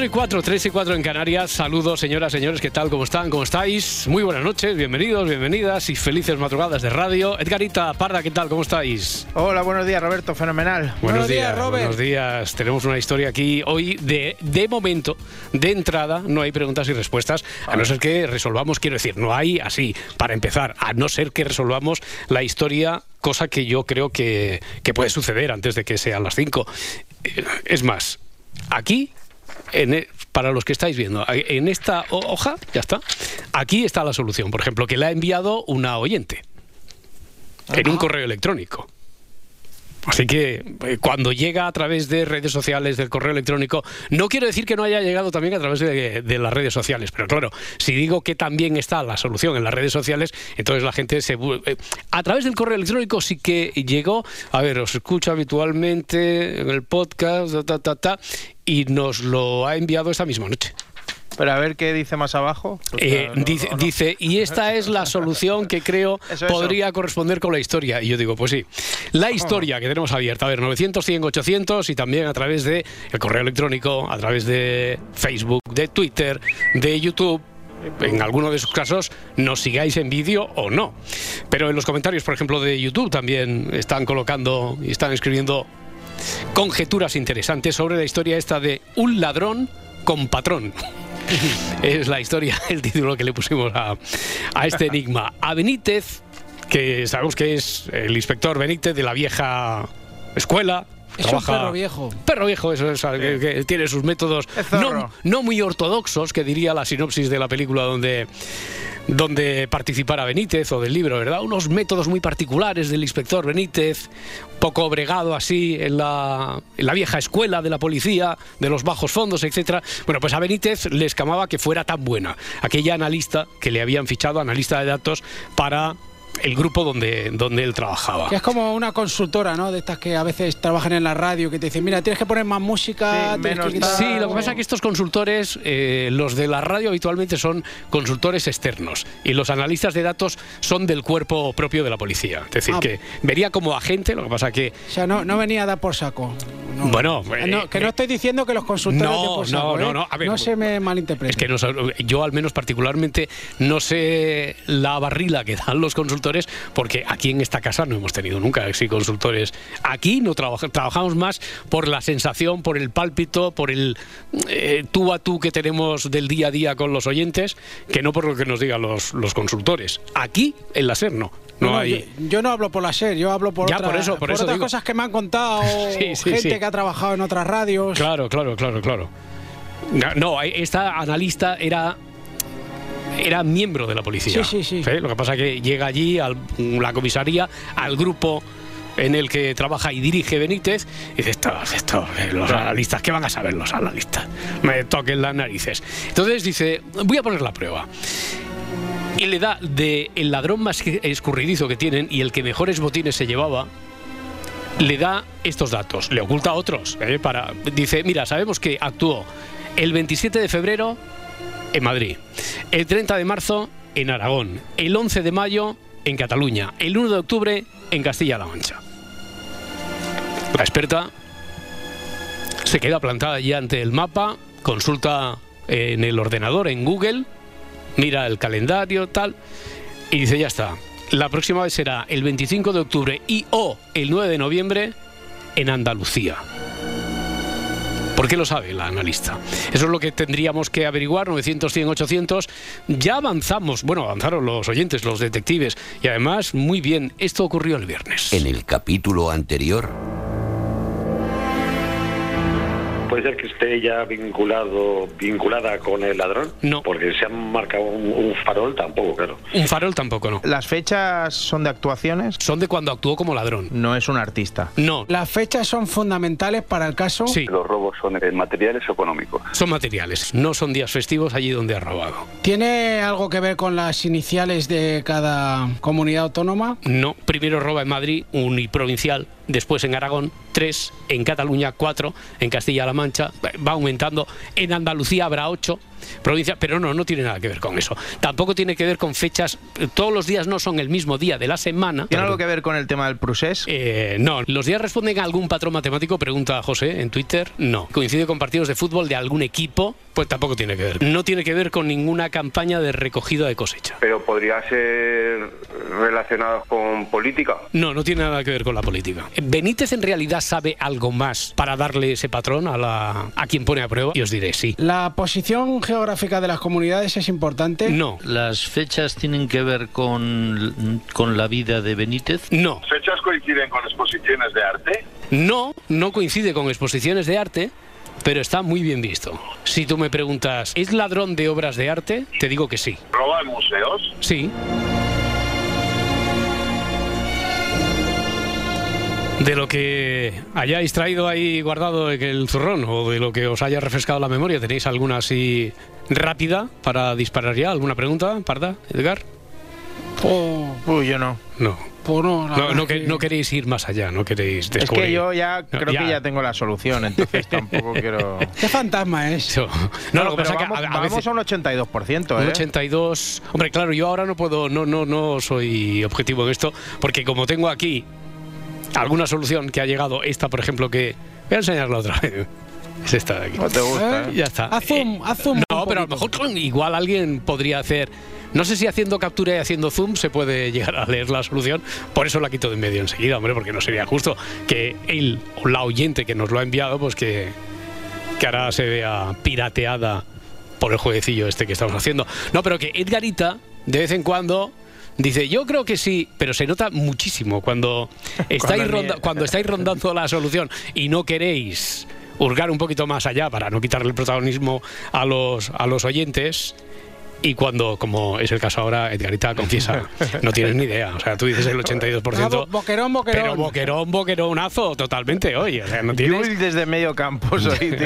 4 y 4, 3 y 4 en Canarias. Saludos, señoras, señores, ¿qué tal? ¿Cómo están? ¿Cómo estáis? Muy buenas noches, bienvenidos, bienvenidas y felices madrugadas de radio. Edgarita Parda, ¿qué tal? ¿Cómo estáis? Hola, buenos días, Roberto, fenomenal. Buenos, días, Robert. Buenos días. Tenemos una historia aquí hoy de, de momento, de entrada, no hay preguntas y respuestas, a no ser que resolvamos, quiero decir, no hay así, para empezar, a no ser que resolvamos la historia cosa que yo creo que, que puede suceder antes de que sean las 5. Es más, aquí en, e, para los que estáis viendo, en esta hoja, ya está, aquí está la solución. Por ejemplo, que la ha enviado una oyente en un correo electrónico. Así que eh, cuando llega a través de redes sociales, del correo electrónico, no quiero decir que no haya llegado también a través de, las redes sociales, pero claro, si digo que también está la solución en las redes sociales, entonces la gente se... Eh, a través del correo electrónico sí que llegó, a ver, os escucho habitualmente en el podcast, ta, ta, ta, y nos lo ha enviado esta misma noche. Pero a ver qué dice más abajo. Pues eh, no, dice, no, no. dice, y esta es la solución que creo eso, podría eso. corresponder con la historia. Y yo digo, pues sí. La historia que tenemos abierta, a ver, 900, 100, 800 y también a través de el correo electrónico, a través de Facebook, de Twitter, de YouTube en alguno de esos casos nos sigáis en vídeo o no. Pero en los comentarios, por ejemplo, de YouTube también están colocando y están escribiendo conjeturas interesantes sobre la historia esta de un ladrón con patrón. es la historia, el título que le pusimos a, a este enigma. A Benítez, que sabemos que es el inspector Benítez de la vieja escuela, es trabaja, un perro viejo. Perro viejo, eso es, sí. que, que, tiene sus métodos no, no, muy ortodoxos, que diría la sinopsis de la película donde, donde participara Benítez o del libro, ¿verdad? Unos métodos muy particulares del inspector Benítez, poco bregado así en la, en la vieja escuela de la policía, de los bajos fondos, etcétera. Bueno, pues a Benítez le escamaba que fuera tan buena. Aquella analista que le habían fichado, analista de datos, para el grupo donde, donde él trabajaba. Que es como una consultora, ¿no? De estas que a veces trabajan en la radio, que te dicen, mira, tienes que poner más música. Sí, menos que sí lo que pasa es que estos consultores, eh, los de la radio habitualmente son consultores externos y los analistas de datos son del cuerpo propio de la policía. Es decir, ah. que vería como agente, lo que pasa que... O sea, no, no venía a dar por saco. No. Bueno, eh, no, que no estoy diciendo que los consultores no, de por saco, no, no, ¿eh? no, a ver, no se me malinterprete. Es que no, yo al menos particularmente no sé la barrila que dan los consultores porque aquí en esta casa no hemos tenido nunca así consultores. Aquí no trabaja, trabajamos más por la sensación, por el pálpito, por el eh, tú a tú que tenemos del día a día con los oyentes, que no por lo que nos digan los, los consultores. Aquí en la SER no. No, no hay... yo, yo, no hablo por la SER, yo hablo por, ya, otra, por, eso, por, por eso otras digo. cosas que me han contado sí, sí, gente sí. que ha trabajado en otras radios. Claro, claro, claro, claro. No, esta analista era era miembro de la policía. Sí, sí, sí. ¿Sí? Lo que pasa es que llega allí a la comisaría, al grupo en el que trabaja y dirige Benítez, y dice, estos, estos, los analistas, ¿qué van a saber los analistas? Me toquen las narices. Entonces dice, voy a poner la prueba. Y le da de el ladrón más escurridizo que tienen y el que mejores botines se llevaba, le da estos datos, le oculta otros. ¿eh? Para, dice, mira, sabemos que actuó el 27 de febrero en Madrid, el 30 de marzo en Aragón, el 11 de mayo en Cataluña, el 1 de octubre en Castilla-La Mancha. La experta se queda plantada allí ante el mapa, consulta en el ordenador, en Google, mira el calendario, tal, y dice, ya está, la próxima vez será el 25 de octubre y o el 9 de noviembre en Andalucía. ¿Por qué lo sabe la analista? Eso es lo que tendríamos que averiguar, 900, 100, 800. Ya avanzamos, bueno, avanzaron los oyentes, los detectives, y además, muy bien, esto ocurrió el viernes. En el capítulo anterior... ¿Puede ser que esté ya vinculado, vinculada con el ladrón? No. Porque se han marcado un, un farol tampoco, claro. Un farol tampoco, no. ¿Las fechas son de actuaciones? Son de cuando actuó como ladrón. No es un artista. No. ¿Las fechas son fundamentales para el caso? Sí, Los robos son eh, materiales o económicos. son materiales. No son días festivos allí donde ha robado. ¿Tiene algo que ver con las iniciales de cada comunidad autónoma? No. Primero roba en Madrid, uniprovincial después en Aragón tres, en Cataluña cuatro, en Castilla-La Mancha va aumentando, en Andalucía habrá ocho provincia, pero no, no tiene nada que ver con eso. Tampoco tiene que ver con fechas, todos los días no son el mismo día de la semana. ¿Tiene algo que ver con el tema del procés? Eh, no, los días responden a algún patrón matemático, pregunta José en Twitter, no. Coincide con partidos de fútbol de algún equipo, pues tampoco tiene que ver. No tiene que ver con ninguna campaña de recogida de cosecha. Pero podría ser relacionados con política. No, no tiene nada que ver con la política. Benítez en realidad sabe algo más para darle ese patrón a la a quien pone a prueba y os diré sí. La posición geográfica de las comunidades es importante? No, ¿Las fechas tienen que ver con, con la vida de Benítez? no, ¿Fechas coinciden con exposiciones de arte? no, no coincide con exposiciones de arte. Pero está muy bien visto. Si tú me preguntas, ¿es ladrón de obras de arte? Te digo que sí. ¿Roba en museos? Sí. De lo que hayáis traído ahí guardado en el zurrón o de lo que os haya refrescado la memoria, ¿tenéis alguna así rápida para disparar ya? ¿Alguna pregunta, Parda, Edgar? Oh, Uy, yo no. No. pues no, No, no, es que- no queréis ir más allá, no queréis Es descubrir. que yo ya No, creo que ya tengo la solución, entonces tampoco quiero... ¿Qué fantasma es? Eso. No, lo que pasa es que vamos, a- a vamos veces- a un 82%, Un ¿eh? 82. Hombre, claro, yo ahora no puedo, no, no, no soy objetivo en esto, porque como tengo aquí alguna solución que ha llegado, esta, por ejemplo, que. Voy a enseñarla otra vez. Es esta de aquí. No te gusta, ¿eh? Ya está. Haz zoom, haz zoom No, pero a lo mejor igual alguien podría hacer. No sé si haciendo captura y haciendo zoom se puede llegar a leer la solución. Por eso la quito de en medio enseguida, hombre, porque no sería justo que él o la oyente que nos lo ha enviado, pues que, que ahora se vea pirateada por el jueguecillo este que estamos haciendo. No, pero que Edgarita, de vez en cuando. Dice, yo creo que sí, pero se nota muchísimo cuando estáis, ronda- cuando estáis rondando la solución y no queréis hurgar un poquito más allá para no quitarle el protagonismo a los, a los oyentes. Y cuando, como es el caso ahora, Edgarita confiesa, no tienes ni idea. O sea, tú dices el 82%. Ah, bo- boquerón, boquerón. Pero boquerón, boqueronazo, totalmente hoy. O sea, no tienes. Yul desde medio campo soy.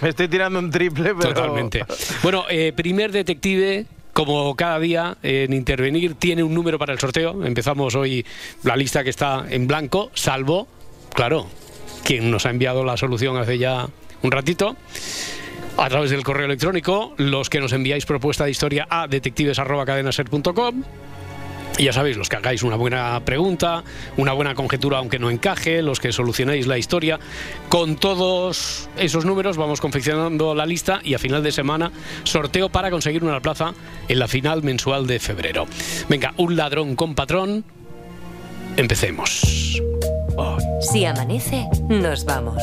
Me estoy tirando un triple, pero... Totalmente. Bueno, eh, primer detective. Como cada día en intervenir tiene un número para el sorteo. Empezamos hoy la lista que está en blanco, salvo, claro, quien nos ha enviado la solución hace ya un ratito. A través del correo electrónico, los que nos enviáis propuesta de historia a detectives.cadenaser.com. Ya sabéis, los que hagáis una buena pregunta, una buena conjetura aunque no encaje, los que solucionéis la historia, con todos esos números vamos confeccionando la lista y a final de semana sorteo para conseguir una plaza en la final mensual de febrero. Venga, un ladrón con patrón. Empecemos. Si amanece, nos vamos.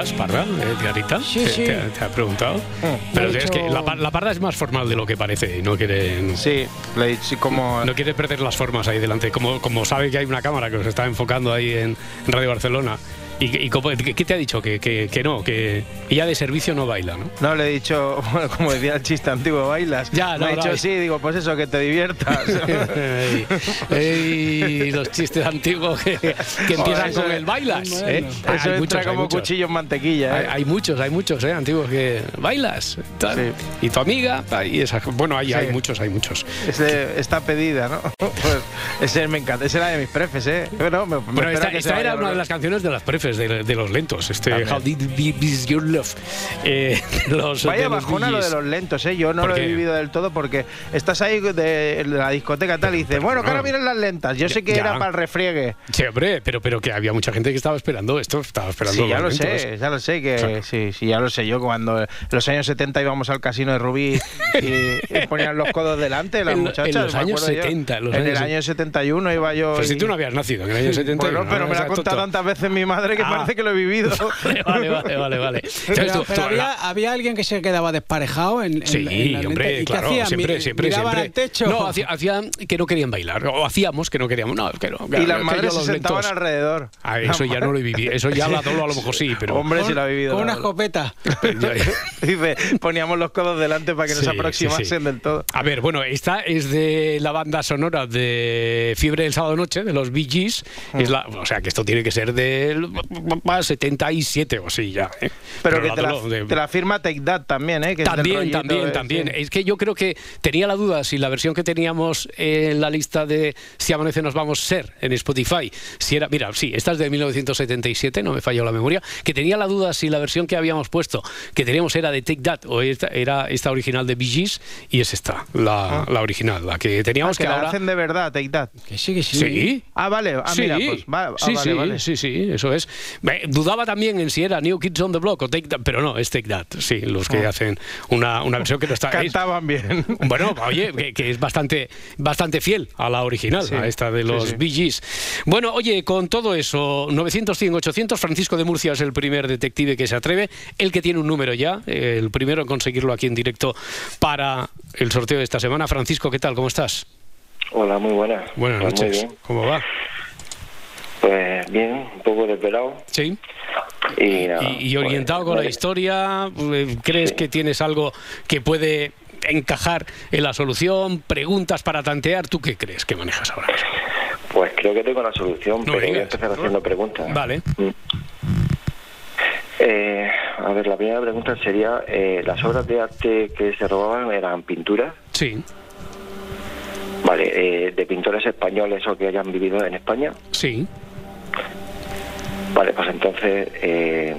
Bailas, Parra, eh, Tiarita. Sí, ¿Te, sí. te- te ha preguntado. Pero Me ha es que dicho- la, la Parra es más formal de lo que parece y no quiere... Sí, le he dicho como... No quiere perder las formas ahí delante. Como, como sabe que hay una cámara que os está enfocando ahí en, Radio Barcelona. ¿Y, y cómo- qué te ha dicho? Que, que, que no, que ella de servicio no baila, ¿no? No, le he dicho, bueno, como decía el chiste antiguo, bailas. Ya, Me no, ha dicho, sí, digo, pues eso, que te diviertas. Ey, ey, los chistes antiguos que, que empiezan eso- con el bailas. Bueno. ¿eh? Eso Hay entra muchos, como cuchillo en mantequilla, Hay, ¿eh? hay muchos, hay muchos, ¿eh? Antiguos que bailas. Sí. Y tu amiga, y esa, bueno, hay, Sí. hay muchos, hay muchos. Ese- está pedida, ¿no? Pues ese me encanta, ese era de mis prefes, ¿eh? Bueno, me, me Bueno, espera esta, que esta era una de las canciones de las prefes, de, de los lentos. Este. How Did Be Be Your Love. Eh, de los, Vaya los bajona lo de los lentos, ¿eh? Yo no ¿Por lo he vivido del todo porque estás ahí de, la discoteca tal y dices, bueno, que ahora no. vienen las lentas. Yo sé que Ya. era para el refriegue. Sí, hombre, pero, pero que había mucha gente que estaba esperando esto, estaba esperando Sí, ya lo los lentos. sé, ya lo sé, que Claro. sí, sí, ya lo sé. Yo cuando en los años 70 íbamos al casino de Rubí y, y ponían los codos delante las En- en muchachas. los me años acuerdo yo. 70, en los En años el año 71 iba yo. Pues si y- tú no habías nacido en el año 70. Bueno, pero me lo ha contado tantas veces mi madre que Ah. parece que lo he vivido. Vale, vale, vale, vale. Pero, pero había, había alguien que se quedaba desparejado en, en- Sí, en la hombre. ¿Y claro, siempre, siempre, miraban siempre. al techo. No, hacía- hacían que no querían bailar, o hacíamos que no queríamos, no, que no. y que las madres se sentaban lentos- alrededor. Ah, eso ya no lo he vivido, eso ya la dolo a lo mejor sí, pero... Hombre, si lo ha vivido. Con una escopeta. Dice, poníamos los codos delante para que no Sí, se sí, aproximasen sí. del todo. A ver, bueno, esta es de la banda sonora de Fiebre del Sábado Noche, de los Bee Gees. Mm. Es la, o sea, que esto tiene que ser del 77 o sí, ya. ¿eh? Pero, que te la, de- te la firma Take That también, ¿eh? Que También, rollito también, también. Es que yo creo que tenía la duda si la versión que teníamos en la lista de Si amanece nos vamos ser en Spotify, si era, mira, sí, esta es de 1977, no me falló la memoria, que tenía la duda si la versión que habíamos puesto, que teníamos era de Take That o esta, era esta original de Bee Gees y es esta, la, la original, la que Ah, teníamos que que, la ahora... hacen de verdad, Take That. Que sí, que sí. Sí, Ah, vale. Ah, sí, mira, pues va- ah, sí, vale, sí, vale. sí, sí, eso es. Me- dudaba también en si era New Kids on the Block o Take That, pero no, es Take That, sí, los que hacen una, una versión que no está... es- Cantaban bien. bueno, oye, que, que es bastante, bastante fiel a la original, Sí, a esta de los sí. Bee Gees. Bueno, oye, con todo eso, 900, 100, 800, Francisco de Murcia es el primer detective que se atreve, el que tiene un número ya, el primero en conseguirlo aquí en directo para el sorteo de esta semana. Francisco, ¿qué tal? ¿Cómo estás? Hola, muy buenas. Buenas muy noches. bien. ¿Cómo va? Pues bien, un poco desvelado Sí. y nada. Y, y orientado pues, con la historia, eh, ¿crees Sí. que tienes algo que puede encajar en la solución? ¿Preguntas para tantear? ¿Tú qué crees que manejas ahora mismo? Pues creo que tengo la solución, No pero voy a empezar haciendo preguntas. Vale. Mm. Eh, a ver, la primera pregunta sería, eh, ¿las obras de arte que se robaban eran pinturas? Sí, Vale, eh, de pintores españoles o que hayan vivido en España. sí. Vale, pues entonces eh,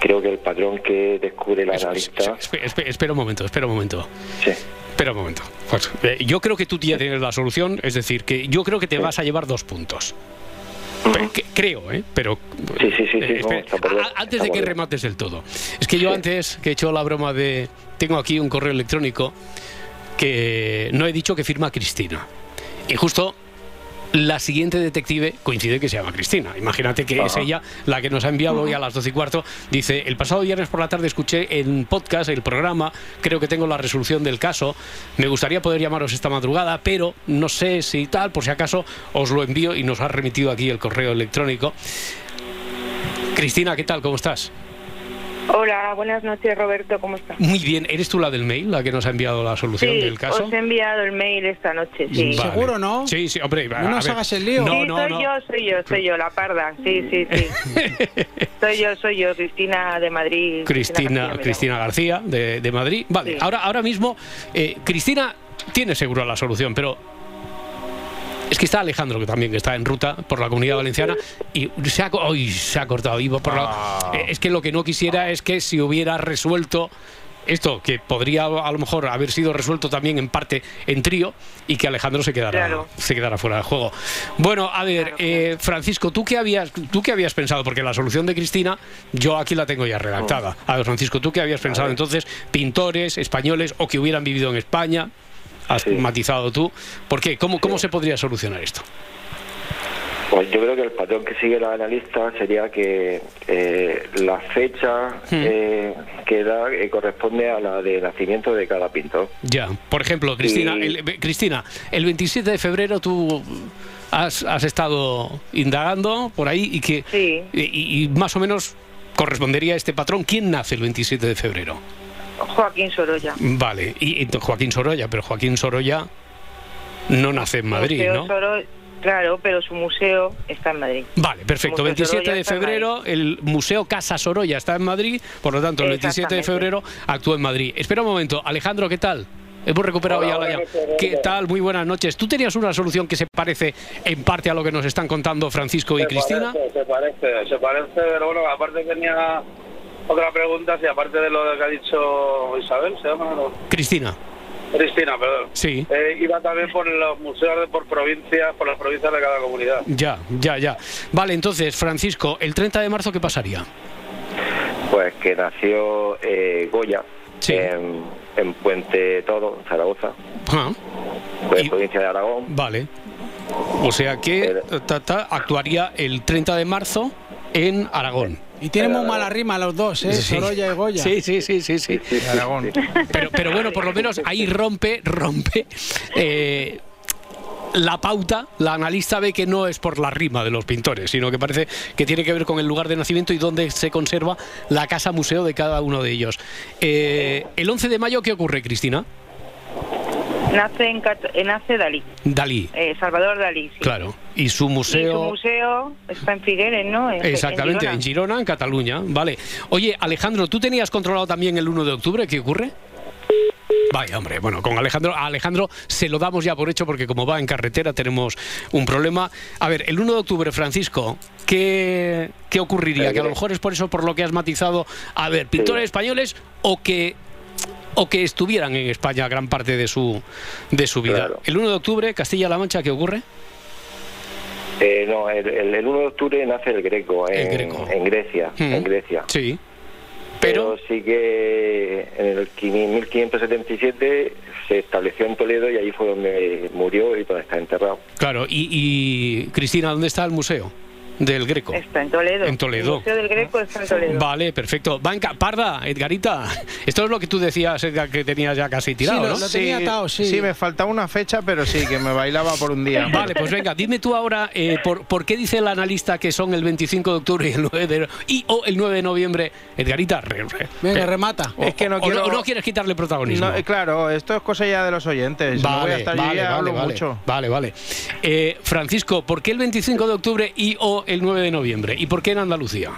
creo que el patrón que descubre la analista... espera un momento, espera un momento. Sí, Espera un momento. Pues, eh, yo creo que tú ya tienes la solución, es decir, que yo creo que te vas a llevar dos puntos. Que- creo, ¿eh? Pero. Sí, sí, sí, sí, eh, no, está antes de que remates del todo. Es que yo antes que he hecho la broma de. Tengo aquí un correo electrónico que no he dicho que firma Cristina. Y justo la siguiente detective coincide que se llama Cristina. Imagínate que es ella la que nos ha enviado hoy a las 12 y cuarto. Dice, el pasado viernes por la tarde escuché en podcast el programa, creo que tengo la resolución del caso, me gustaría poder llamaros esta madrugada, pero no sé si tal, por si acaso os lo envío y nos ha remitido aquí el correo electrónico. Cristina, ¿qué tal? ¿Cómo estás? Hola, buenas noches Roberto, ¿cómo estás? Muy bien, ¿eres tú la del mail, la que nos ha enviado la solución Sí, del caso? os he enviado el mail esta noche, sí. Vale. ¿Seguro, no? Sí, sí, hombre. a No nos ver. hagas el lío. No, sí, no, soy no. yo, soy yo, soy yo, la parda, sí, sí, sí. soy yo, soy yo, Cristina de Madrid. Cristina, García, Cristina García de, de Madrid. Vale, Sí. ahora, ahora mismo eh, Cristina tiene seguro la solución, pero es que está Alejandro que también que está en ruta por la Comunidad Valenciana y se ha, se ha cortado. iba por la- Ah. Eh, es que lo que no quisiera es que si hubiera resuelto esto, que podría a lo mejor haber sido resuelto también en parte en trío y que Alejandro se quedara, Claro. se quedara fuera del juego. Bueno, a ver, Claro, eh, Francisco, ¿tú qué, habías, ¿tú qué habías pensado? Porque la solución de Cristina, yo aquí la tengo ya redactada. A ver, Francisco, ¿tú qué habías pensado entonces? Pintores españoles o que hubieran vivido en España. Has Sí. matizado tú. ¿Por qué? ¿Cómo, cómo se podría solucionar esto? Pues yo creo que el patrón que sigue la analista sería que eh, la fecha eh, que da eh, corresponde a la de nacimiento de cada pintor. Ya, por ejemplo, Cristina, Y- el, Cristina, el 27 de febrero tú has, has estado indagando por ahí y que Sí. y, y más o menos correspondería a este patrón. ¿Quién nace el 27 de febrero? Joaquín Sorolla. Vale, y, y Joaquín Sorolla, pero Joaquín Sorolla no nace en Madrid, Museo ¿no? Soro- Claro, pero su museo está en Madrid. Vale, perfecto. Museo 27 Sorolla de febrero, el Museo Casa Sorolla está en Madrid, por lo tanto, el 27 de febrero actúa en Madrid. Espera un momento, Alejandro, ¿qué tal? Hemos recuperado Hola, ya la noches, ¿Qué tal? Muy buenas noches. ¿Tú tenías una solución que se parece en parte a lo que nos están contando Francisco y Se Cristina? parece, se parece, se parece, pero bueno, aparte tenía otra pregunta, si aparte de lo que ha dicho Isabel, ¿se llama? No. Cristina, Cristina, perdón. sí. Eh, iba también por los museos de por provincias, por las provincias de cada comunidad. Ya, ya, ya. Vale, entonces, Francisco, el 30 de marzo, ¿qué pasaría? Pues que nació eh, Goya Sí. en, en Puente Toro, en Zaragoza, Ah, pues, Y- provincia de Aragón. vale. O sea que ta, ta, actuaría el 30 de marzo en Aragón. Y tienen muy mala rima los dos, ¿eh? Sí. Sorolla y Goya. Sí, sí, sí, sí, sí. Aragón. Pero, pero bueno, por lo menos ahí rompe, rompe. eh, la pauta, la analista ve que no es por la rima de los pintores, sino que parece que tiene que ver con el lugar de nacimiento y dónde se conserva la casa museo de cada uno de ellos. Eh, el 11 de mayo, ¿qué ocurre, Cristina? Nace en Cat- eh, nace Dalí, Dalí, eh, Salvador Dalí. sí. claro. Y su Y su museo. museo está en Figueres, ¿no? En- Exactamente, en en Girona. Girona, en Cataluña. Vale. Oye, Alejandro, ¿tú tenías controlado también el 1 de octubre? ¿Qué ocurre? Vaya, hombre, bueno, con Alejandro, a Alejandro se lo damos ya por hecho porque como va en carretera tenemos un problema. A ver, el 1 de octubre, Francisco, ¿qué, qué ocurriría? Que a lo mejor es por eso por lo que has matizado, a ver, pintores españoles o que o que estuvieran en España gran parte de su de su vida. Claro. El 1 de octubre, Castilla-La Mancha, ¿qué ocurre? Eh, no, el, el- el 1 de octubre nace el Greco, El en, Greco. en Grecia, Mm. en Grecia. Sí. Pero Pero sí que en el 1577 se estableció en Toledo y allí fue donde murió y donde está enterrado. Claro, y, y, Cristina, ¿dónde está el museo del Greco? Está en Toledo. En Toledo. El Museo del Greco está en Toledo. Vale, perfecto. Banca, Parda, Edgarita, esto es lo que tú decías, Edgar, que tenías ya casi tirado, lo- ¿no? lo tenía atado, sí. Sí, me faltaba una fecha, pero sí, que me bailaba por un día. Vale, pues venga, dime tú ahora, eh, por, por qué dice el analista que son el 25 de octubre y el 9 de, y, o el 9 de noviembre? Edgarita, re- re- Venga, eh, remata. o- Es que no o- quiero- o no quieres quitarle protagonismo. No, eh, claro, esto es cosa ya de los oyentes. no voy a estar vale, vale, vale, mucho. Vale, vale. Eh, Francisco, ¿por qué el 25 de octubre y o el 9 de noviembre? ¿Y por qué en Andalucía?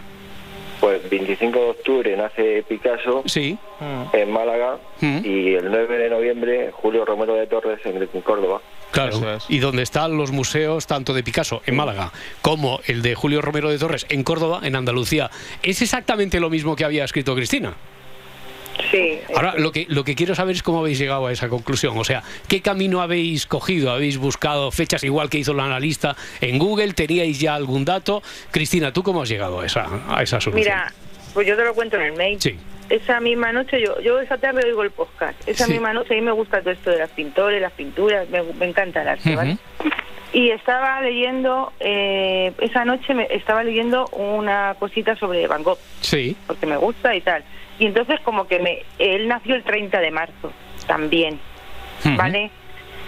Pues 25 de octubre nace Picasso Sí. en Málaga Mm. y el 9 de noviembre Julio Romero de Torres en, en Córdoba. Claro, es. y donde están los museos tanto de Picasso en Málaga como el de Julio Romero de Torres en Córdoba, en Andalucía. Es exactamente lo mismo que había escrito Cristina. Sí. Ahora, lo que, lo que quiero saber es cómo habéis llegado a esa conclusión. O sea, ¿qué camino habéis cogido? ¿Habéis buscado fechas igual que hizo la analista en Google? ¿Teníais ya algún dato? Cristina, ¿tú cómo has llegado a esa, a esa solución? Mira, pues yo te lo cuento en el mail. Sí. Esa misma noche, yo, yo esa tarde oigo el podcast. Esa Sí. misma noche a mí me gusta todo esto de las pintores, las pinturas, me, me encanta el arte, ¿vale? Y estaba leyendo, eh, esa noche me estaba leyendo una cosita sobre Van Gogh, Sí. porque me gusta y tal. Y entonces como que me, él nació el 30 de marzo, también. ¿vale?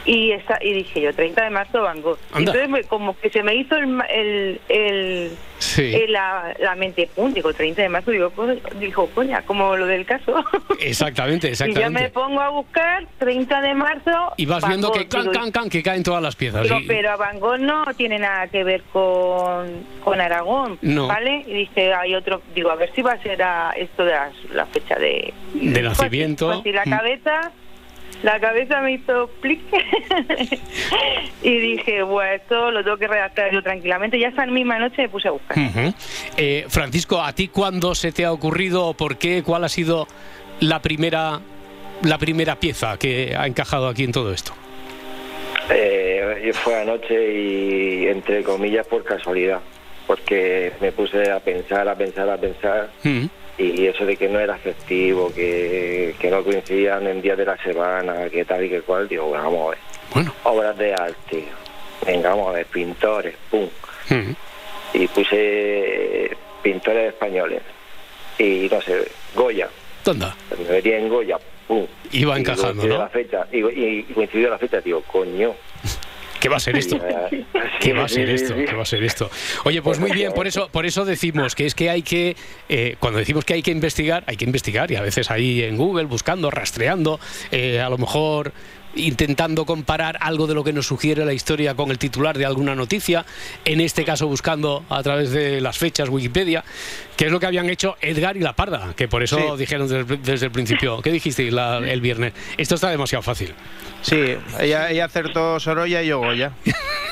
Y, esa, y dije yo, 30 de marzo Van Gogh. Y Anda. entonces me- como que se me hizo el, el, el, Sí. el- la, la mente, pum, digo, 30 de marzo, digo, co- dijo, coña, como lo del caso. Exactamente, y yo me exactamente. pongo a buscar 30 de marzo. Y vas Van viendo Gogh. que can, can, can, que caen todas las piezas. Digo, y- pero Van Gogh no tiene nada que ver con, con Aragón, No. ¿vale? Y dice, hay otro, digo, a ver si va a ser a esto de las- la fecha de... De nacimiento. Pues sí, la Mm. La cabeza me hizo clic y dije, bueno, esto lo tengo que redactar yo tranquilamente. Ya esa misma noche me puse a buscar. Eh, Francisco, ¿a ti cuándo se te ha ocurrido o por qué? ¿Cuál ha sido la primera, la primera pieza que ha encajado aquí en todo esto? Eh, fue anoche y entre comillas por casualidad, porque me puse a pensar, a pensar, a pensar. Y eso de que no era festivo, que, que no coincidían en días de la semana, que tal y que cual, digo, bueno, vamos a ver. Bueno, Obras de arte, venga, vamos a ver, pintores, pum. Y puse pintores españoles. Y no sé, Goya. ¿Dónde? Me metí en Goya, pum. Iba Y encajando, ¿no? La fecha, y, y- y coincidió la fecha, digo, coño. ¿Qué va a ser esto? ¿Qué va a ser esto? ¿Qué va a ser esto? Oye, pues muy bien, por eso, por eso decimos que es que hay que, eh, cuando decimos que hay que investigar, hay que investigar y a veces ahí en Google buscando, rastreando, eh, a lo mejor intentando comparar algo de lo que nos sugiere la historia con el titular de alguna noticia, en este caso buscando a través de las fechas Wikipedia, que es lo que habían hecho Edgar y La Parda, que por eso Sí. dijeron desde, desde el principio, ¿qué dijisteis la- el viernes? Esto está demasiado fácil. Sí, ella, ella acertó Sorolla y yo Goya.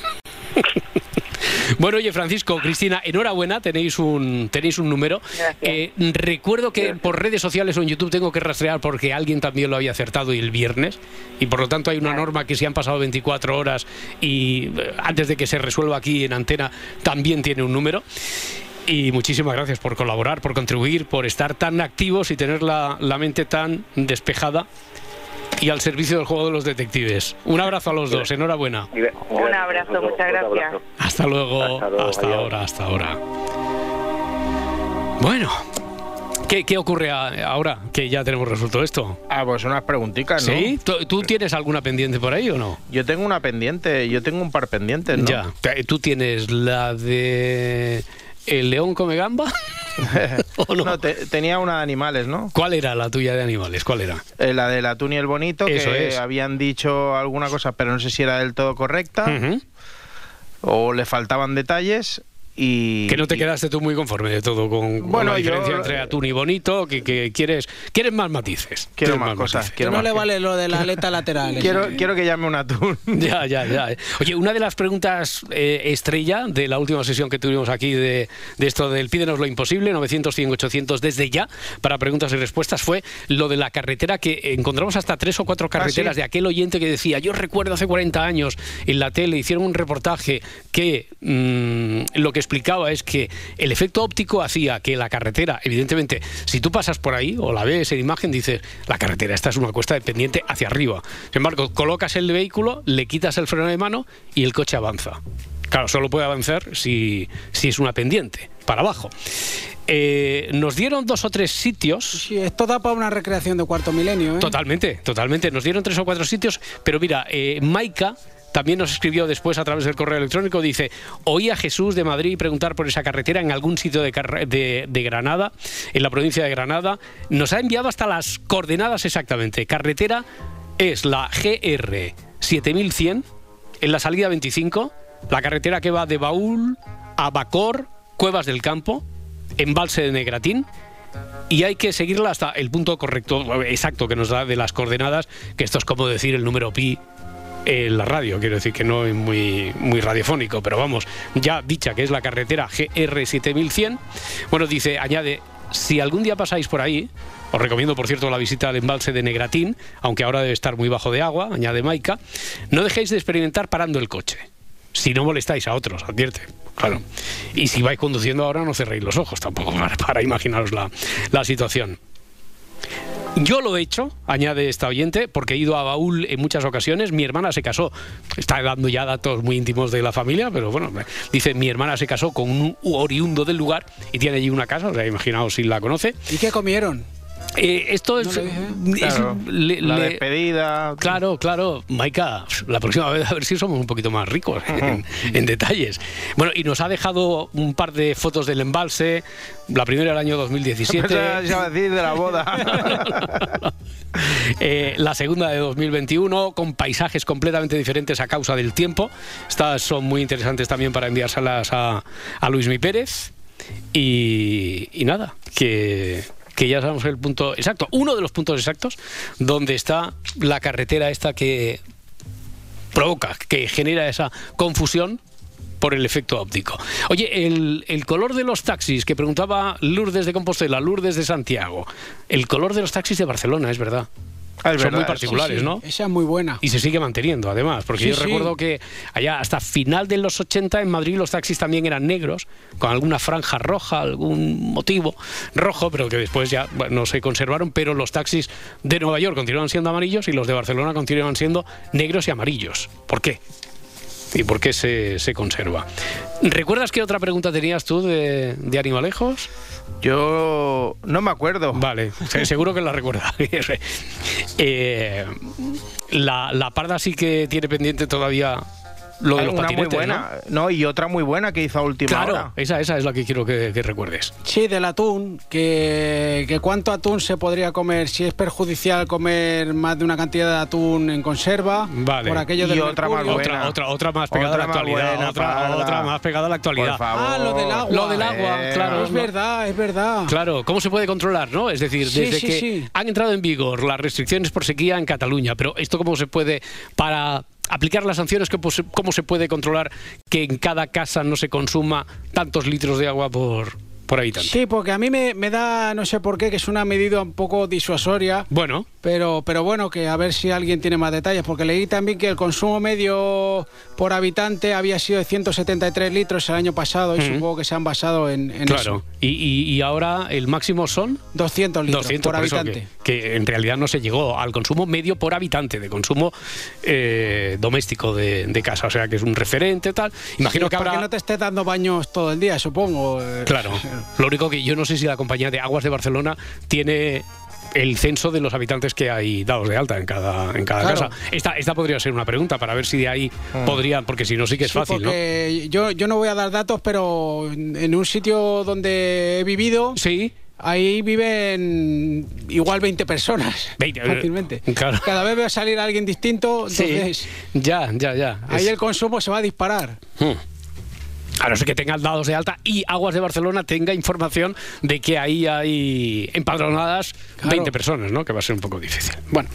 Bueno, oye, Francisco, Cristina, enhorabuena, tenéis un, tenéis un número. Eh, recuerdo que por redes sociales o en YouTube tengo que rastrear porque alguien también lo había acertado y el viernes, y por lo tanto hay una norma que si han pasado 24 horas y eh, antes de que se resuelva aquí en antena también tiene un número. Y muchísimas gracias por colaborar, por contribuir, por estar tan activos y tener la, la mente tan despejada y al servicio del juego de los detectives. Un abrazo a los dos, enhorabuena. Un abrazo, muchas gracias. Hasta luego, hasta, ahora, hasta ahora. Bueno, ¿qué, qué ocurre ahora que ya tenemos resuelto esto? Ah, pues unas preguntitas, ¿no? ¿Sí? ¿Tú, tú tienes alguna pendiente por ahí o no? Yo tengo una pendiente, yo tengo un par pendientes, ¿no? Ya. ¿Tú tienes la de el león come gamba? ¿O no? No, te- tenía una de animales, ¿no? ¿Cuál era la tuya de animales? ¿Cuál era? Eh, la del atún y el bonito, Eso que es. habían dicho alguna cosa, pero no sé si era del todo correcta o le faltaban detalles y... Que no te y- quedaste tú muy conforme de todo con, con Bueno, la yo- diferencia entre atún y bonito, que, que quieres, quieres más matices. Quiero Quieres más cosas, matices. Quiero no más le que- vale lo de la aleta lateral. Quiero, quiero que llame un atún. Ya, ya, ya. Oye, una de las preguntas eh, estrella de la última sesión que tuvimos aquí de, de esto del Pídenos lo imposible, 900, 100, 800 desde ya, para preguntas y respuestas, fue lo de la carretera que encontramos hasta tres o cuatro carreteras ¿sí? de aquel oyente que decía, yo recuerdo hace 40 años en la tele hicieron un reportaje que mm, lo que explicaba es que el efecto óptico hacía que la carretera, evidentemente, si tú pasas por ahí o la ves en imagen, dices, la carretera esta es una cuesta de pendiente hacia arriba. Sin embargo, colocas el vehículo, le quitas el freno de mano y el coche avanza. Claro, solo puede avanzar si, si es una pendiente, para abajo. Eh, nos dieron dos o tres sitios. Sí, esto da para una recreación de cuarto milenio, ¿eh? Totalmente, totalmente. Nos dieron tres o cuatro sitios, pero mira, eh, Maika también nos escribió después a través del correo electrónico, dice, oí a Jesús de Madrid preguntar por esa carretera en algún sitio de, Granada, en la provincia de Granada. Nos ha enviado hasta las coordenadas exactamente. Carretera es la GR 7100, en la salida 25, la carretera que va de Baúl a Bacor, Cuevas del Campo, embalse de Negratín, y hay que seguirla hasta el punto correcto, exacto que nos da de las coordenadas, que esto es como decir el número pi en la radio, quiero decir que no es muy, muy radiofónico, pero vamos, ya dicha que es la carretera GR7100, bueno, dice, añade, si algún día pasáis por ahí, os recomiendo, por cierto, la visita al embalse de Negratín, aunque ahora debe estar muy bajo de agua, añade Maika, no dejéis de experimentar parando el coche. Si no molestáis a otros, advierte. Claro. Y si vais conduciendo ahora, no cerréis los ojos tampoco para, para imaginaros la, la situación. Yo lo he hecho, añade esta oyente, porque he ido a Baúl en muchas ocasiones. Mi hermana se casó, está dando ya datos muy íntimos de la familia, pero bueno, dice mi hermana se casó con un oriundo del lugar y tiene allí una casa, o sea, imaginaos si la conoce. ¿Y qué comieron? Eh, esto es, es- Claro, le- la le- despedida. Claro, claro. Maika, la próxima vez a ver si somos un poquito más ricos en, en detalles. Bueno, y nos ha dejado un par de fotos del embalse. La primera del año 2017. Pensaba- iba a decir de la boda. Eh, la segunda de 2021 con paisajes completamente diferentes a causa del tiempo. Estas son muy interesantes también para enviárselas a, a Luis Mi Pérez. Y, y nada, que, que ya sabemos el punto exacto, uno de los puntos exactos donde está la carretera esta que provoca, que genera esa confusión por el efecto óptico. Oye, el, el color de los taxis que preguntaba Lourdes de Compostela, Lourdes de Santiago, el color de los taxis de Barcelona, es verdad. Ah, Son verdad, muy particulares, Sí, sí, ¿no? Esa es muy buena. Y se sigue manteniendo, además, porque Sí, yo sí. recuerdo que allá hasta final de los 80 en Madrid los taxis también eran negros, con alguna franja roja, algún motivo rojo, pero que después ya bueno, no se conservaron, pero los taxis de Nueva York continúan siendo amarillos y los de Barcelona continúan siendo negros y amarillos. ¿Por qué? Y por qué se, se conserva. ¿Recuerdas qué otra pregunta tenías tú de, de animalejos? Yo no me acuerdo. Vale, se- seguro que la recuerda. Eh, la, la parda sí que tiene pendiente todavía lo de Hay los una muy buena, ¿no? ¿no? y otra muy buena que hizo a última Claro, hora. esa, esa es la que quiero que, que recuerdes. Sí, del atún, que, que cuánto atún se podría comer, si es perjudicial comer más de una cantidad de atún en conserva, Vale. por aquello Y del otra más buena. Otra, otra, otra más pegada Otra a la actualidad. buena, otra, más pegada a la actualidad. Por favor. Ah, lo del agua. Lo del agua, Eh, claro. Es verdad, es verdad. Claro, ¿cómo se puede controlar, no? Es decir, Sí, desde sí, que sí. han entrado en vigor las restricciones por sequía en Cataluña, pero esto cómo se puede para aplicar las sanciones, ¿cómo se, puede controlar que en cada casa no se consuma tantos litros de agua por, por habitante? Sí, porque a mí me, me da, no sé por qué, que es una medida un poco disuasoria, Bueno, pero, pero bueno, que a ver si alguien tiene más detalles, porque leí también que el consumo medio por habitante había sido de 173 litros el año pasado y supongo que se han basado en, en claro. eso. Y, y- y ahora el máximo son 200 litros 200 por habitante. que, que en realidad no se llegó al consumo medio por habitante, de consumo eh, doméstico de, de casa. O sea que es un referente, tal. Imagino Sí, que para que no te estés dando baños todo el día, supongo. eh. Claro. Lo único que yo no sé si la compañía de aguas de Barcelona tiene el censo de los habitantes que hay dados de alta en cada, en cada Claro. casa. Esta, esta podría ser una pregunta para ver si de ahí podrían, porque si no sí que es Sí, fácil, ¿no? yo, yo no voy a dar datos, pero en un sitio donde he vivido, Sí. ahí viven igual 20 personas. 20, eh, fácilmente. claro. Cada vez veo salir a alguien distinto, Sí. entonces Ya, ya, ya. ahí Es- el consumo se va a disparar. Hmm. A no ser que tengan dados de alta y Aguas de Barcelona tenga información de que ahí hay empadronadas Claro. 20 personas, ¿no? Que va a ser un poco difícil. Bueno,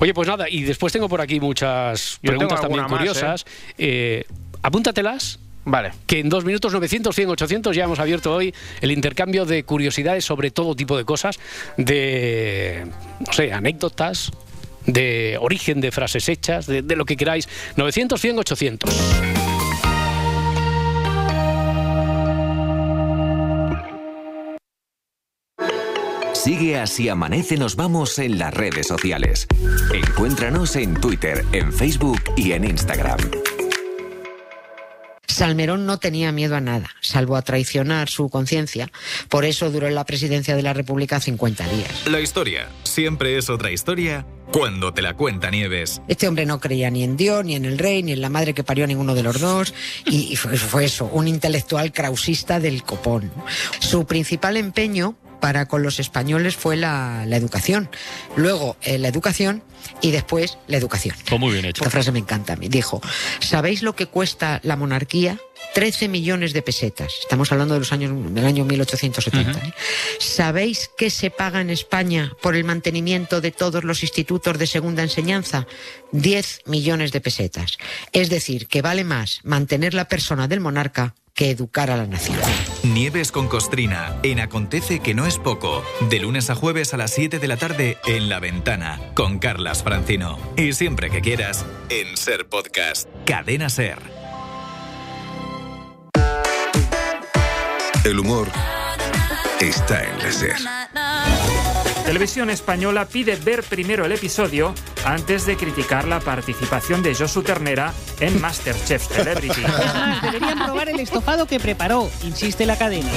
oye, pues nada, y después tengo por aquí muchas Yo preguntas también más, curiosas. Eh, apúntatelas. Vale. Que en dos minutos 900, 100, 800 ya hemos abierto hoy el intercambio de curiosidades sobre todo tipo de cosas, de, no sé, anécdotas, de origen de frases hechas, de, de lo que queráis. 900, 100, 800. Sigue así amanece nos vamos en las redes sociales. Encuéntranos en Twitter, en Facebook y en Instagram. Salmerón no tenía miedo a nada, salvo a traicionar su conciencia. Por eso duró en la presidencia de la República 50 días. La historia siempre es otra historia cuando te la cuenta Nieves. Este hombre no creía ni en Dios, ni en el rey, ni en la madre que parió a ninguno de los dos. Y, y fue, fue eso, un intelectual krausista del copón. Su principal empeño para con los españoles fue la, la educación. Luego eh, la educación y después la educación. Pues muy bien hecho. Esta frase me encanta a mí. Dijo, ¿sabéis lo que cuesta la monarquía? 13 millones de pesetas. Estamos hablando de los años, del año 1870. ¿eh? ¿Sabéis qué se paga en España por el mantenimiento de todos los institutos de segunda enseñanza? 10 millones de pesetas. Es decir, que vale más mantener la persona del monarca que educar a la nación. Nieves con Costrina en Acontece que no es poco. De lunes a jueves a las 7 de la tarde en La Ventana con Francino. Y siempre que quieras en Ser Podcast. Cadena Ser. El humor está en la SER. Televisión Española pide ver primero el episodio antes de criticar la participación de Josu Ternera en Masterchef Celebrity. Además, deberían probar el estofado que preparó, insiste la cadena.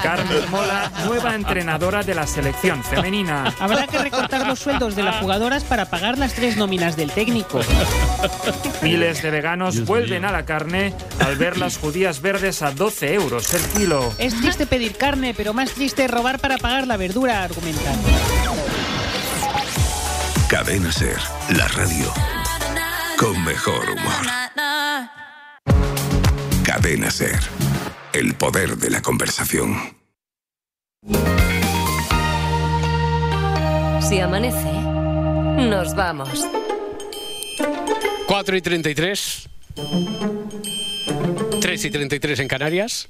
Carmen Mola, nueva entrenadora de la selección femenina. Habrá que recortar los sueldos de las jugadoras para pagar las tres nóminas del técnico. Miles de veganos vuelven a la carne al ver las judías verdes a 12 euros el kilo. Es triste pedir carne, pero más triste robar para pagar la verdura, argumentan. Cadena SER, la radio con mejor humor. Cadena SER, el poder de la conversación. Si amanece, nos vamos. 4 y 33. 3 y 33 en Canarias.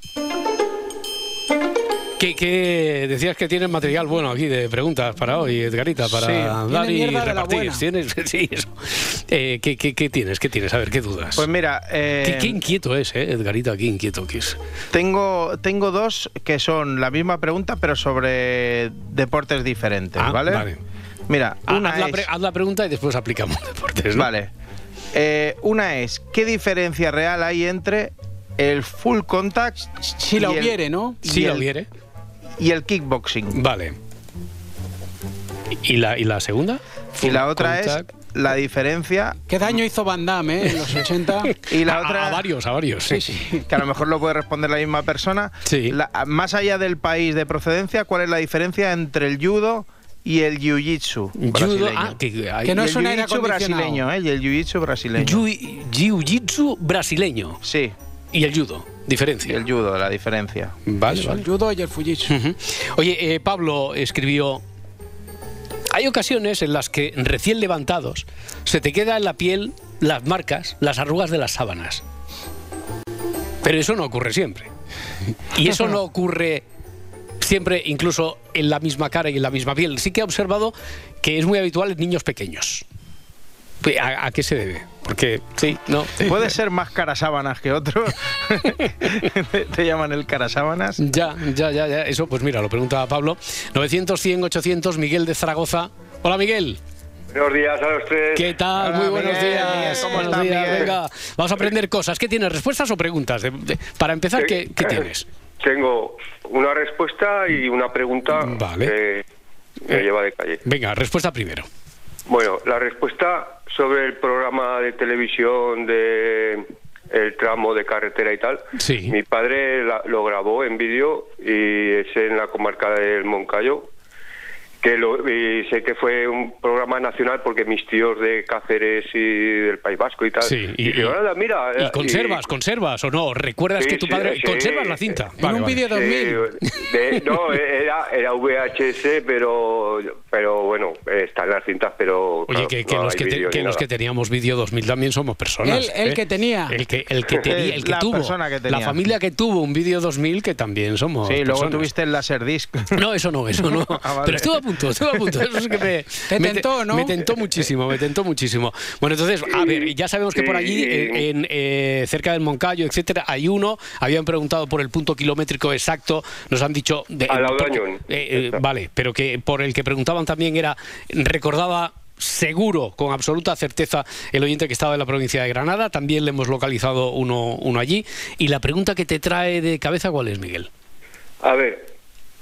¿Qué, qué decías que tienes material bueno aquí de preguntas para hoy, Edgarita, para Sí, y mierda de la repartir? ¿Tienes? Sí, eso. Eh, ¿qué, qué, qué tienes? ¿Qué tienes? A ver, ¿qué dudas? Pues mira, eh, ¿Qué, qué inquieto es, eh, Edgarita? Qué inquieto que es. tengo, tengo dos que son la misma pregunta, pero sobre deportes diferentes, Ah, ¿vale? vale. Mira, Ah, una haz, la es- pre- haz la pregunta y después aplicamos deportes, ¿no? Vale. Eh, una es, ¿qué diferencia real hay entre el full contact? Si la hubiere, ¿no? Si la el- hubiere. Y el kickboxing. Vale. ¿Y la, y la segunda? Y la otra Contact. es la diferencia. ¿Qué daño hizo Van Damme eh, en los 80? Y la A- otra. A, varios, a varios. Sí, sí, que a lo mejor lo puede responder la misma persona. Sí. La- más allá del país de procedencia, ¿cuál es la diferencia entre el judo y el jiu-jitsu brasileño? ah, que, no es el un brasileño, ¿eh? Y el jiu-jitsu brasileño. Jiu- Jiu-jitsu brasileño. Sí, Y el judo. y Diferencia. el judo, la diferencia. Vale, Eso, vale. el judo y el fujitsu. Oye, eh, Pablo escribió. Hay ocasiones en las que recién levantados se te queda en la piel las marcas, las arrugas de las sábanas. Pero eso no ocurre siempre. Y eso no ocurre siempre incluso en la misma cara y en la misma piel. Sí que he observado que es muy habitual en niños pequeños. ¿A, a qué se debe? Porque, sí, no. Puede ser más carasábanas que otro. te, te llaman el carasábanas. Ya, ya, ya, ya. Eso, pues mira, lo pregunta Pablo. 900, 100, 800, Miguel de Zaragoza. Hola, Miguel. Buenos días a los tres. ¿Qué tal? Hola, Muy buenos Miguel. días. ¿Cómo Buenos estás, días, Miguel? Venga, vamos a aprender cosas. ¿Qué tienes? ¿Respuestas o preguntas? De- de- para empezar, ¿qué, qué tienes? Tengo una respuesta y una pregunta Vale. que me Eh. lleva de calle. Venga, respuesta primero. Bueno, la respuesta sobre el programa de televisión de el tramo de carretera y tal. Sí. Mi padre la- lo grabó en vídeo y es en la comarca del Moncayo. Que lo, y sé que fue un programa nacional porque mis tíos de Cáceres y del País Vasco y tal. Sí, y- dijeron, y- "Anda, mira. ¿Y eh, conservas, conservas o no? ¿Recuerdas Sí, que tu padre sí, conservas la cinta? En un vídeo 2000. Sí, de- no, era, era VHS, pero, pero bueno, están las cintas, pero. Oye, claro, que, que no los, que, te- que los que teníamos vídeo 2000 también somos personas. Él- el ¿eh? que tenía. El que, el que, tenía, el que La tuvo. persona que tenía. La familia que tuvo un vídeo 2000 que también somos. Sí, luego personas. tuviste el Laserdisc. No, eso no, eso no. Ah, vale. Pero estuve a punto, estuve a punto. Eso es que me, Te me tentó, ¿no? Me tentó muchísimo, me tentó muchísimo. Bueno, entonces, a ver, ya sabemos que por allí, Sí. en, en, eh, cerca del Moncayo, etcétera, hay uno. Habían preguntado por el punto kilométrico exacto. Nos han dicho. De, Al lado de porque- Añón. eh, eh, vale, pero que por el que preguntaban también era. Recordaba. Seguro, con absoluta certeza, el oyente que estaba en la provincia de Granada. También le hemos localizado uno, uno allí. Y la pregunta que te trae de cabeza, ¿cuál es, Miguel? A ver,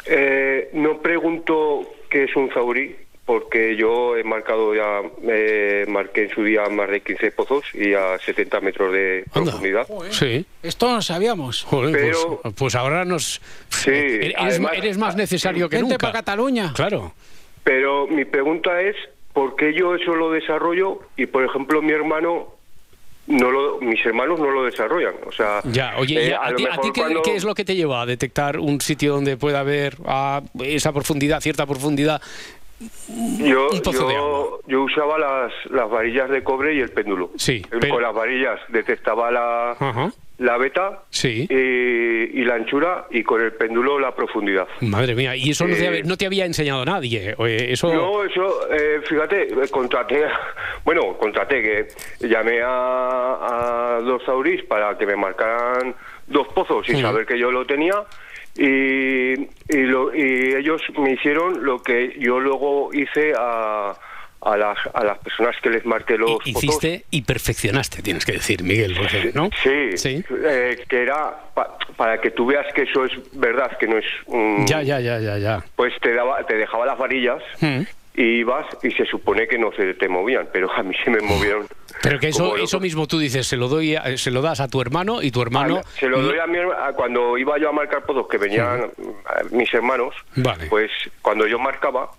eh, no pregunto qué es un zaurí, porque yo he marcado ya, eh, marqué en su día más de 15 pozos y a 70 metros de Anda. profundidad. Sí. Esto no sabíamos. Joder, Pero- pues, pues ahora nos. Sí, eres, además- eres más necesario que nunca. para Cataluña. Claro. Pero mi pregunta es, ¿por qué yo eso lo desarrollo y, por ejemplo, mi hermano, no lo, mis hermanos no lo desarrollan? O sea, Ya, oye, eh, ¿y a, ti, a ti qué, cuando- qué es lo que te lleva a detectar un sitio donde pueda haber a esa profundidad, cierta profundidad? Yo, un pozo de yo, yo usaba las, las varillas de cobre y el péndulo. Sí, pero- Con las varillas detectaba la, Ajá. La beta Sí. y, y la anchura y con el péndulo la profundidad. Madre mía, y eso no, te, Eh, había- no te había enseñado nadie. Oye, eso. No, eso, eh, fíjate, eh, contraté, bueno, contraté que llamé a, a dos saurís para que me marcaran dos pozos sin Ujú. saber que yo lo tenía y, y, lo- y ellos me hicieron lo que yo luego hice a, a, las, a las personas que les marqué los. Hiciste y perfeccionaste, tienes que decir, Miguel, porque, ¿no? Sí, Sí. eh, que era pa- para que tú veas que eso es verdad, que no es un... Ya, ya, ya, ya, ya. Pues te, daba, te dejaba las varillas Mm. y ibas y se supone que no se te movían, pero a mí se me movieron. Pero que eso, eso mismo tú dices, se lo doy, a- se lo das a tu hermano y tu hermano. Ah, se lo doy a mi a cuando iba yo a marcar pozos que venían mis hermanos, Vale. pues cuando yo marcaba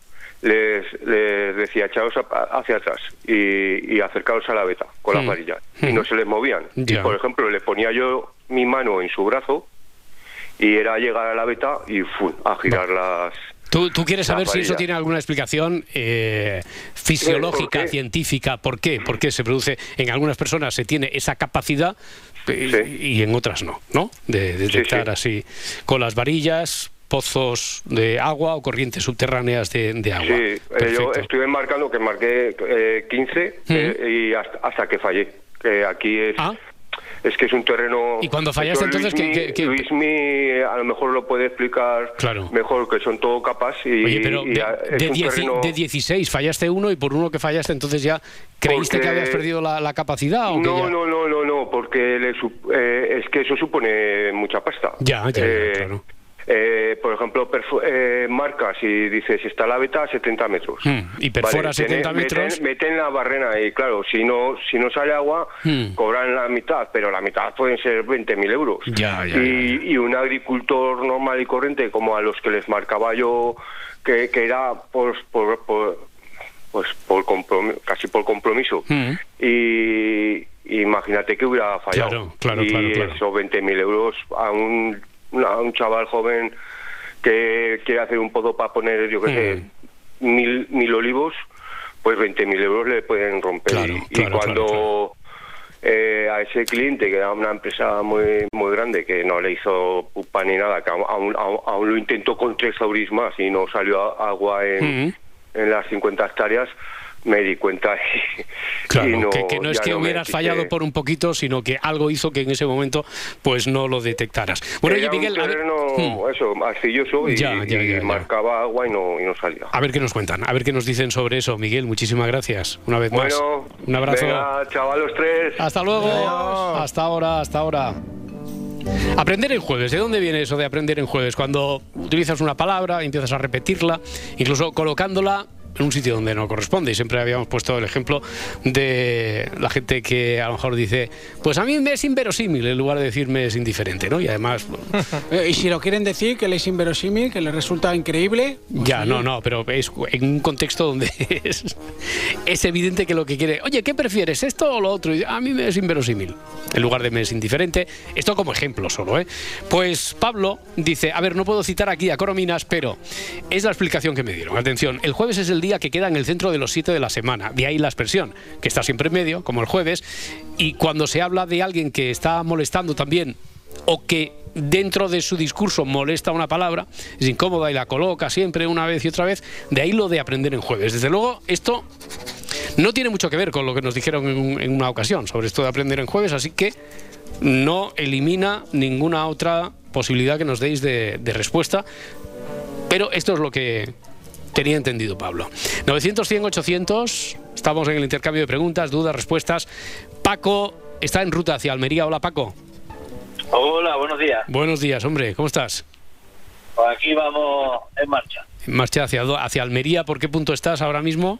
les, les decía echaos hacia atrás y, y acercaos a la beta con las Mm. varillas y no se les movían. Y por ejemplo le ponía yo mi mano en su brazo y era llegar a la beta y ¡fum! a girar las... ¿Tú, tú quieres saber si eso tiene alguna explicación eh, fisiológica, ¿por qué? científica? ¿Por qué? Porque se produce, en algunas personas se tiene esa capacidad eh, y en otras no, ¿no? De, de detectar así con las varillas, pozos de agua o corrientes subterráneas de, de agua. Sí, eh, yo estuve marcando que marqué eh, 15 eh, y hasta, hasta que fallé. Que aquí es Ah. es que es un terreno... Y cuando fallaste, entonces, ¿qué- Luismi- qué- Luismi a lo mejor lo puede explicar Claro. mejor, que son todo capas y, Oye, pero y de, es de un dieci- terreno... de 16 fallaste uno y por uno que fallaste entonces ya creíste Porque- que habías perdido la, la capacidad o que No, ya- no, no, no, no, porque le eh, es que eso supone mucha pasta. Ya, ya, ya, Eh, claro. Eh, por ejemplo, eh, marcas y dices, está la beta a 70 metros. Hmm, y perfora Vale, 70 tiene- metros. Meten, meten la barrena y claro, si no si no sale agua, Hmm. cobran la mitad, pero la mitad pueden ser 20.000 euros. Ya, ya, y, y un agricultor normal y corriente, como a los que les marcaba yo, que, que era por, por, por- pues por compromiso, casi por compromiso. Hmm. Y imagínate que hubiera fallado. Claro, claro, y claro, claro. esos 20.000 euros a un, a un chaval joven que quiere hacer un pozo para poner, yo qué sé, Hmm. mil, mil olivos, pues 20.000 euros le pueden romper. Claro, y, y claro, cuando eh, a ese cliente, que era una empresa muy muy grande, que no le hizo pupa ni nada, que aún, aún, aún- lo intentó con tres auris más y no salió agua en, Mm. en las 50 hectáreas, me di cuenta y, Claro, y no, que, que no es que no hubieras fallado por un poquito, sino que algo hizo que en ese momento pues no lo detectaras. Bueno, Era oye, Miguel, un a ver, terreno, Hmm. eso, arcilloso y, Ya, ya, y ya, ya. marcaba agua y no, y no salía. a ver qué nos cuentan, a ver qué nos dicen sobre eso. Miguel, muchísimas gracias una vez más. Bueno, Un abrazo. venga, chaval, los tres. Hasta luego. Hasta ahora, hasta ahora. Aprender en jueves. ¿De dónde viene eso de aprender en jueves? Cuando utilizas una palabra, empiezas a repetirla, incluso colocándola en un sitio donde no corresponde. Y siempre habíamos puesto el ejemplo de la gente que a lo mejor dice, pues a mí me es inverosímil, en lugar de decirme es indiferente, ¿no? Y además, Eh, y si lo quieren decir, que le es inverosímil, que le resulta increíble. pues ya, oye, no, no, pero es en un contexto donde es, es evidente que lo que quiere, oye, ¿qué prefieres, esto o lo otro? Y a mí me es inverosímil, en lugar de me es indiferente. Esto como ejemplo solo, ¿eh? Pues Pablo dice, a ver, no puedo citar aquí a Corominas, pero es la explicación que me dieron. Atención, el jueves es el día que queda en el centro de los siete de la semana, de ahí la expresión, que está siempre en medio, como el jueves, y cuando se habla de alguien que está molestando también o que dentro de su discurso molesta una palabra, es incómoda y la coloca siempre una vez y otra vez, de ahí lo de aprender en jueves. Desde luego, esto no tiene mucho que ver con lo que nos dijeron en, un- en una ocasión sobre esto de aprender en jueves, así que no elimina ninguna otra posibilidad que nos deis de, de respuesta, pero esto es lo que tenía entendido Pablo. 900, 100, 800, estamos en el intercambio de preguntas, dudas, respuestas. Paco está en ruta hacia Almería. Hola Paco. Hola, buenos días. Buenos días, hombre, ¿cómo estás? Pues aquí vamos en marcha. En marcha hacia, hacia Almería, ¿por qué punto estás ahora mismo?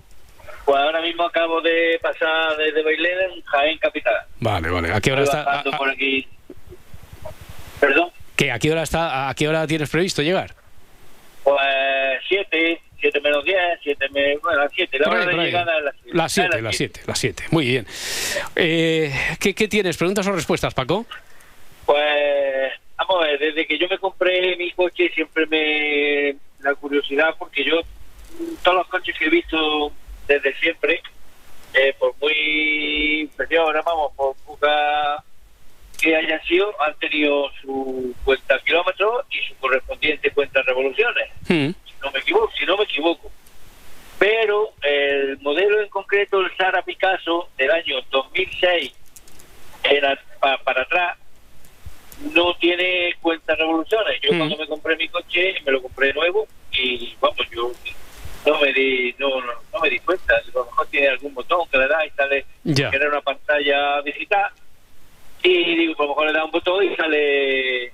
Pues ahora mismo acabo de pasar desde Bailén en Jaén Capital. Vale, vale. ¿A qué hora Estoy está? bajando a- a- por aquí. Perdón, ¿qué? ¿A qué hora está? ¿A qué hora tienes previsto llegar? pues 7, 7 menos 10, 7 menos... Bueno, las 7. La hora de llegada es las 7. Las 7, las 7, las 7. Muy bien. Eh, ¿qué, qué tienes? ¿Preguntas o respuestas, Paco? Pues, vamos a ver, desde que yo me compré mi coche siempre me... La curiosidad, porque yo, todos los coches que he visto desde siempre, eh, por muy inferiores, vamos, por poca que hayan sido, han tenido su cuenta kilómetros y su correspondiente cuenta revoluciones, Hmm. No me equivoco, si no me equivoco. Pero el modelo en concreto, el Sara Picasso del año 2006, era pa- para atrás, no tiene cuenta revoluciones. Yo Mm. cuando me compré mi coche, me lo compré nuevo y vamos, yo no me di, no, no, no me di cuenta. A lo mejor tiene algún botón que le da y sale, Ya. que era una pantalla digital. Y digo, a lo mejor le da un botón y sale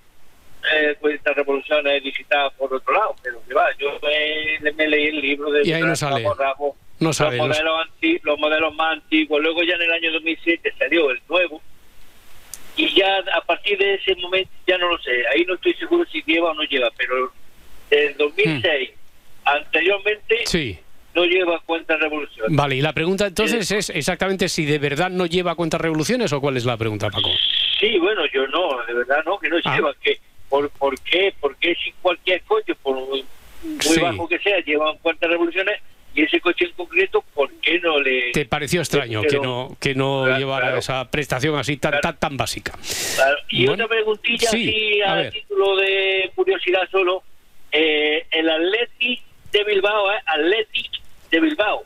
eh, cuenta revoluciones digital por otro lado. Pero que va, yo me, me leí el libro de Y ahí no sale. No sale. los no- modelos, anti- los modelos más antiguos. Luego ya en el año 2007 salió el nuevo. Y ya a partir de ese momento, ya no lo sé. Ahí no estoy seguro si lleva o no lleva. Pero del 2006 anteriormente Sí. no lleva cuenta revolución. Vale, y la pregunta entonces es exactamente si de verdad no lleva cuentas revoluciones o cuál es la pregunta, Paco. Sí, bueno, yo no, de verdad no, que no Ah. lleva. Que, ¿por, ¿Por qué? Porque si cualquier coche, por muy Sí. bajo que sea, lleva cuenta revoluciones y ese coche en concreto, ¿por qué no le...? ¿Te pareció extraño Pero- que no, que no Claro, llevara claro. esa prestación así tan, tan, tan básica? Y Bueno, otra preguntilla, sí, así a título de curiosidad solo. Eh, el Athletic de Bilbao es Athletic de Bilbao.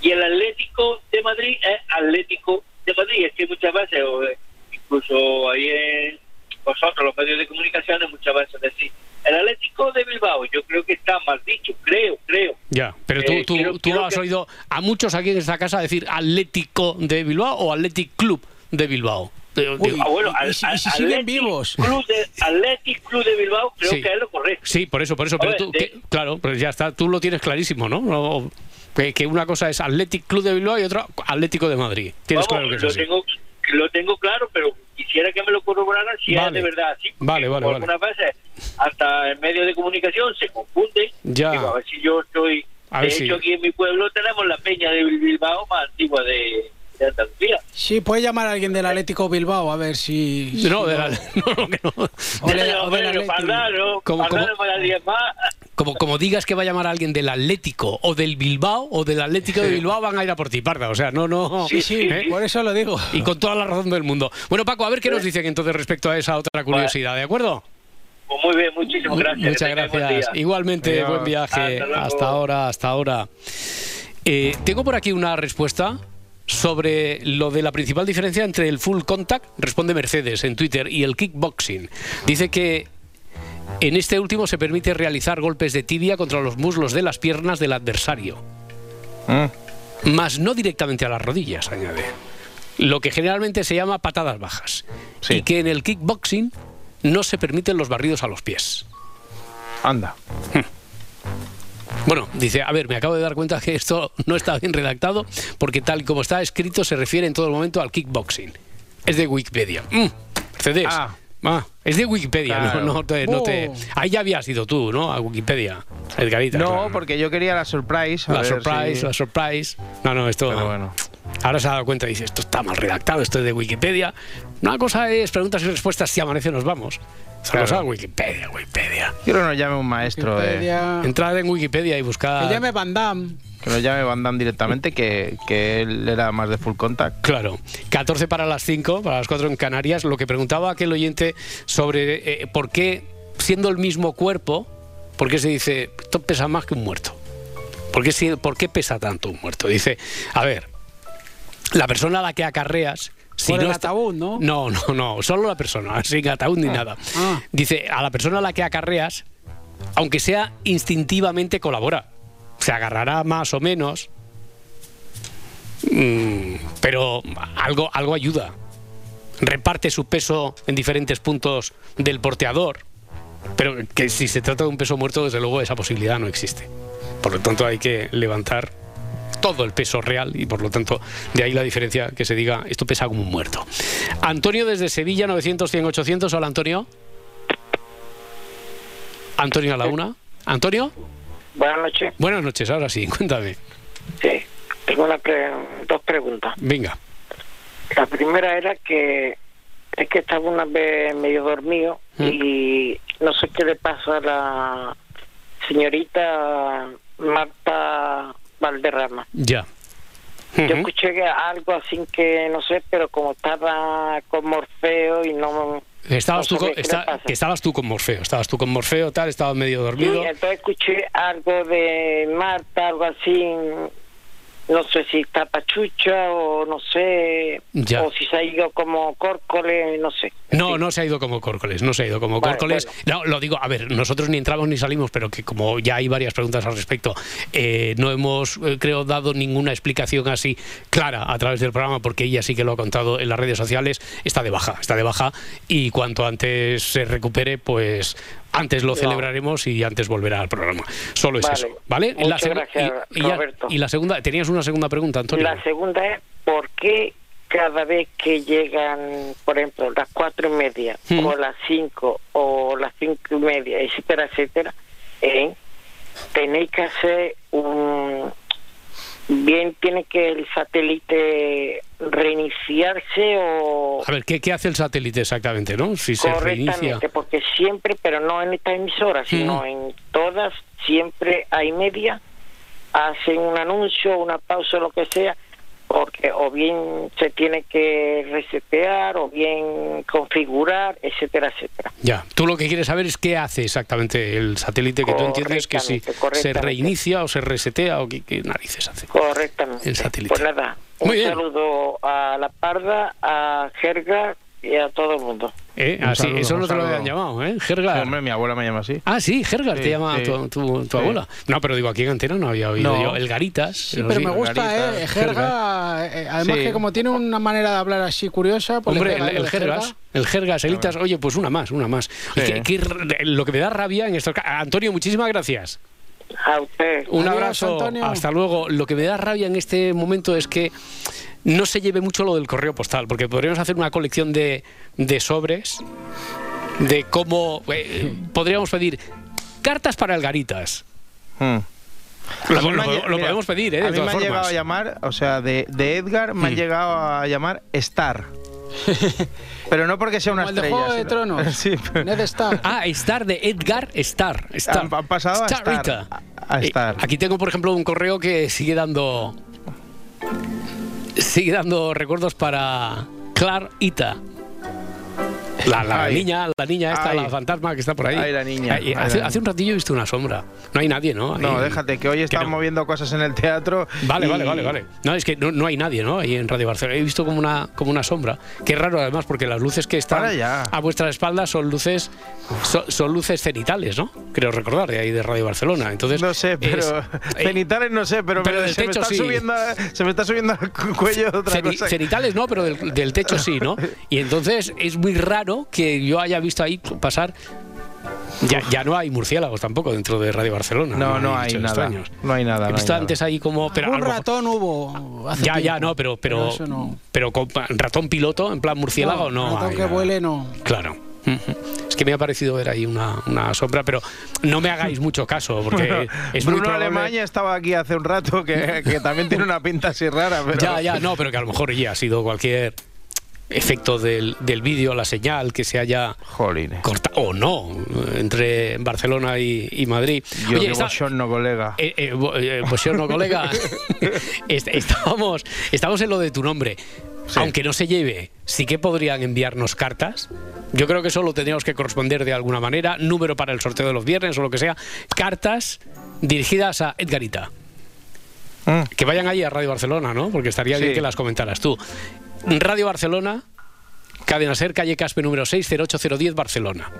Y el Atlético de Madrid es Atlético de Madrid. Es que muchas veces, eh, incluso ahí en vosotros, los medios de comunicación, muchas veces decís, el Atlético de Bilbao, yo creo que está mal dicho, creo, creo. Ya, pero tú, Eh, tú, tú has que- oído a muchos aquí en esta casa decir Atlético de Bilbao o Athletic Club de Bilbao. Ah, al- al- Athletic Club de, Athletic Club de Bilbao creo Sí. que es lo correcto. Sí, por eso, por eso. Pero ver, tú, de- que- claro, pues ya está, tú lo tienes clarísimo, ¿no? Que, que una cosa es Athletic Club de Bilbao y otra Atlético de Madrid. Tienes Vamos, claro que es lo así. tengo, lo tengo claro, pero quisiera que me lo corroboraran si Vale. es de verdad así. Vale, vale, vale. Algunas veces hasta en medios de comunicación se confunden. Ya. Digo, a ver si yo estoy... A de hecho, si- aquí en mi pueblo tenemos la peña de Bilbao más antigua de, de Andalucía. Sí, puede llamar a alguien del Atlético Bilbao a ver si. No, si de la- O de- Pero, o del bueno, Atleti. Pardano, Como- Pardano como- para alguien más. Como, como digas que va a llamar a alguien del Atlético o del Bilbao o del Atlético de Bilbao, van a ir a por ti, parda. O sea, no, no. Sí, sí, ¿eh? por eso lo digo. Y con toda la razón del mundo. Bueno, Paco, a ver qué nos dicen entonces respecto a esa otra curiosidad, ¿de acuerdo? Pues muy bien, muchísimas gracias. Muchas buen gracias. Igualmente, Adiós. buen viaje. Hasta ahora, hasta ahora. Eh, tengo por aquí una respuesta sobre lo de la principal diferencia entre el full contact, responde Mercedes en Twitter, y el kickboxing. Dice que en este último se permite realizar golpes de tibia contra los muslos de las piernas del adversario, más no directamente a las rodillas, añade. Lo que generalmente se llama patadas bajas. Y que en el kickboxing no se permiten los barridos a los pies. Anda. Bueno, dice, a ver, me acabo de dar cuenta que esto no está bien redactado porque tal y como está escrito se refiere en todo momento al kickboxing. Es de Wikipedia. Mm, Mercedes. Ah. es de Wikipedia, Claro. no, no te, no te- Oh. Ahí ya habías ido tú, ¿no? A Wikipedia, Edgarita. No, claro. porque yo quería la surprise. a La ver surprise, si- la surprise. No, no, esto. Ahora se ha dado cuenta y dice, esto está mal redactado, esto es de Wikipedia. Una cosa es preguntas y respuestas, si amanece nos vamos. Claro. cosa, Wikipedia, Wikipedia. Quiero que nos llame un maestro. de- Wikipedia. Entrad en Wikipedia y buscad. Que llame Van Damme. que nos llame Van Damme directamente, que, que él era más de full contact. Claro, 14 para las 5, para las 4 en Canarias. Lo que preguntaba aquel oyente sobre eh, por qué, siendo el mismo cuerpo, por qué se dice, esto pesa más que un muerto. ¿Por qué, si- ¿Por qué pesa tanto un muerto? Dice, a ver, la persona a la que acarreas... Si Por el está- ataúd, ¿no? No, no, no, solo la persona, sin ataúd ni nada. Ah. Dice, a la persona a la que acarreas, aunque sea instintivamente colabora. Se agarrará más o menos, Mm, pero algo, algo ayuda. Reparte su peso en diferentes puntos del porteador. Pero que si se trata de un peso muerto, desde luego esa posibilidad no existe. Por lo tanto, hay que levantar todo el peso real y por lo tanto de ahí la diferencia que se diga esto pesa como un muerto. Antonio desde Sevilla 900 100 800. Hola Antonio. Antonio a la una. Antonio. Buenas noches. Buenas noches, ahora sí, cuéntame. Sí, tengo una pre- dos preguntas. Venga. La primera era que es que estaba una vez medio dormido y no sé qué le pasa a la señorita Marta Valderrama. Ya. Yo Ujú. escuché que algo así que no sé, pero como estaba con Morfeo y no... Estabas tú, con, está- estabas tú con Morfeo, estabas tú con Morfeo, tal, estabas medio Sí, dormido. entonces escuché algo de Marta, algo así, no sé si está pachucha o no sé, Ya. o si se ha ido como córcole, no sé. No, no se ha ido como Córcoles, no se ha ido como Vale, Córcoles. No, lo digo, a ver, nosotros ni entramos ni salimos, pero que como ya hay varias preguntas al respecto, eh, no hemos, eh, creo, dado ninguna explicación así clara a través del programa, porque ella sí que lo ha contado en las redes sociales, está de baja, está de baja, y cuanto antes se recupere, pues antes lo No. celebraremos y antes volverá al programa. Solo es Vale. eso, ¿vale? Muchas segu- gracias, y, Roberto. y la segunda, tenías una segunda pregunta, Antonio. La segunda es, ¿por qué cada vez que llegan, por ejemplo, las cuatro y media, Hmm. o las cinco, o las cinco y media, etcétera, etcétera, eh, tenéis que hacer un... Bien, tiene que el satélite reiniciarse o... A ver, ¿qué, qué hace el satélite exactamente, no? Si se reinicia. Porque siempre, pero no en esta emisora, sino Mm. en todas, siempre hay media, hacen un anuncio, una pausa, lo que sea, porque o bien se tiene que resetear, o bien configurar, etcétera, etcétera. Ya, tú lo que quieres saber es qué hace exactamente el satélite que tú entiendes que si se reinicia o se resetea o qué, qué narices hace. Correctamente. El satélite. Pues nada, un Muy bien. saludo a La Parda, a Jerga y a todo el mundo. ¿Eh? Saludo, eso no te lo habían llamado, ¿eh? Sí, Gergar. hombre, mi abuela me llama así. Ah, sí, Gergar Sí, te llama sí. tu, tu- tu Sí. abuela. No, pero digo, aquí en Antena no había oído No. yo. El Garitas. Sí, pero me gusta, Garitas, ¿eh? Jerga, eh, además Sí. que como tiene una manera de hablar así curiosa, pues Hombre, el, lo el de Jergas, el Jergas, Elitas, oye, pues una más, una más. Sí. Que- que r- lo que me da rabia en esto. Antonio, muchísimas gracias. A usted. Un Adiós, abrazo, Antonio. hasta luego. Lo que me da rabia en este momento es que no se lleve mucho lo del correo postal, porque podríamos hacer una colección de, de sobres, de cómo eh, podríamos pedir cartas para el Garitas. Mm. Lo, han podemos pedir, ¿eh? A mí me han llegado a llamar, o sea, de, de Edgar me han Mm. llegado a llamar Star. pero no porque sea una Como el de estrella. Juego de sino- Tronos. sí, pero- Ned Stark. Ah, Star de Edgar Star. Star. Han- han pasado a Star a- Eh, aquí tengo, por ejemplo, un correo que sigue dando. Sigue dando recuerdos para Clar Ita. La, la niña, la niña esta, Ay. la fantasma que está por ahí. Ay, la niña. Ay, Ay, hace, un ratillo he visto una sombra. No hay nadie, ¿no? No, déjate, que hoy están no. moviendo cosas en el teatro. Vale, y- vale, vale, vale. No, es que no, no hay nadie, ¿no? Ahí en Radio Barcelona. He visto como una, como una sombra. Qué raro, además, porque las luces que están a vuestra espalda son luces son, son luces cenitales, ¿no? Creo recordar, de ahí de Radio Barcelona. Entonces, No sé, pero es- eh, cenitales no sé, pero, pero me- del se, me techo sí. subiendo, se me está subiendo al cu- cuello otra ceni- cosa. cenitales no, pero del, del techo sí, ¿no? Y entonces es muy raro que yo haya visto ahí pasar. Ya, ya no hay murciélagos tampoco dentro de Radio Barcelona. No, no hay nada. extraños. No hay nada. He no hay visto nada. antes ahí como. Pero Un ratón hubo. hace Ya, ya, tiempo. no, pero, pero, eso no. pero con ratón piloto, en plan murciélago, no. ratón hay que nada. vuele, no. Claro. Es que me ha parecido ver ahí una, una sombra, pero no me hagáis mucho caso, porque Bueno, es muy Bruno probable- Alemania estaba aquí hace un rato, que, que también tiene una pinta así rara. Pero... Ya, ya, no, pero que a lo mejor ya ha sido cualquier efecto del, del vídeo, la señal que se haya Jolines. cortado, o no, entre Barcelona y, y Madrid. Yo Oye, está- bochorno, colega. Eh, eh, eh, buongiorno, colega. Est- estábamos, estamos en lo de tu nombre. Aunque no se lleve, sí que podrían enviarnos cartas. Yo creo que solo tendríamos que corresponder de alguna manera. Número para el sorteo de los viernes o lo que sea. Cartas dirigidas a Edgarita. Que vayan ahí a Radio Barcelona, ¿no? Porque estaría bien que las comentaras tú. Radio Barcelona, Cadena Ser, calle Caspe número 6, 08010, Barcelona.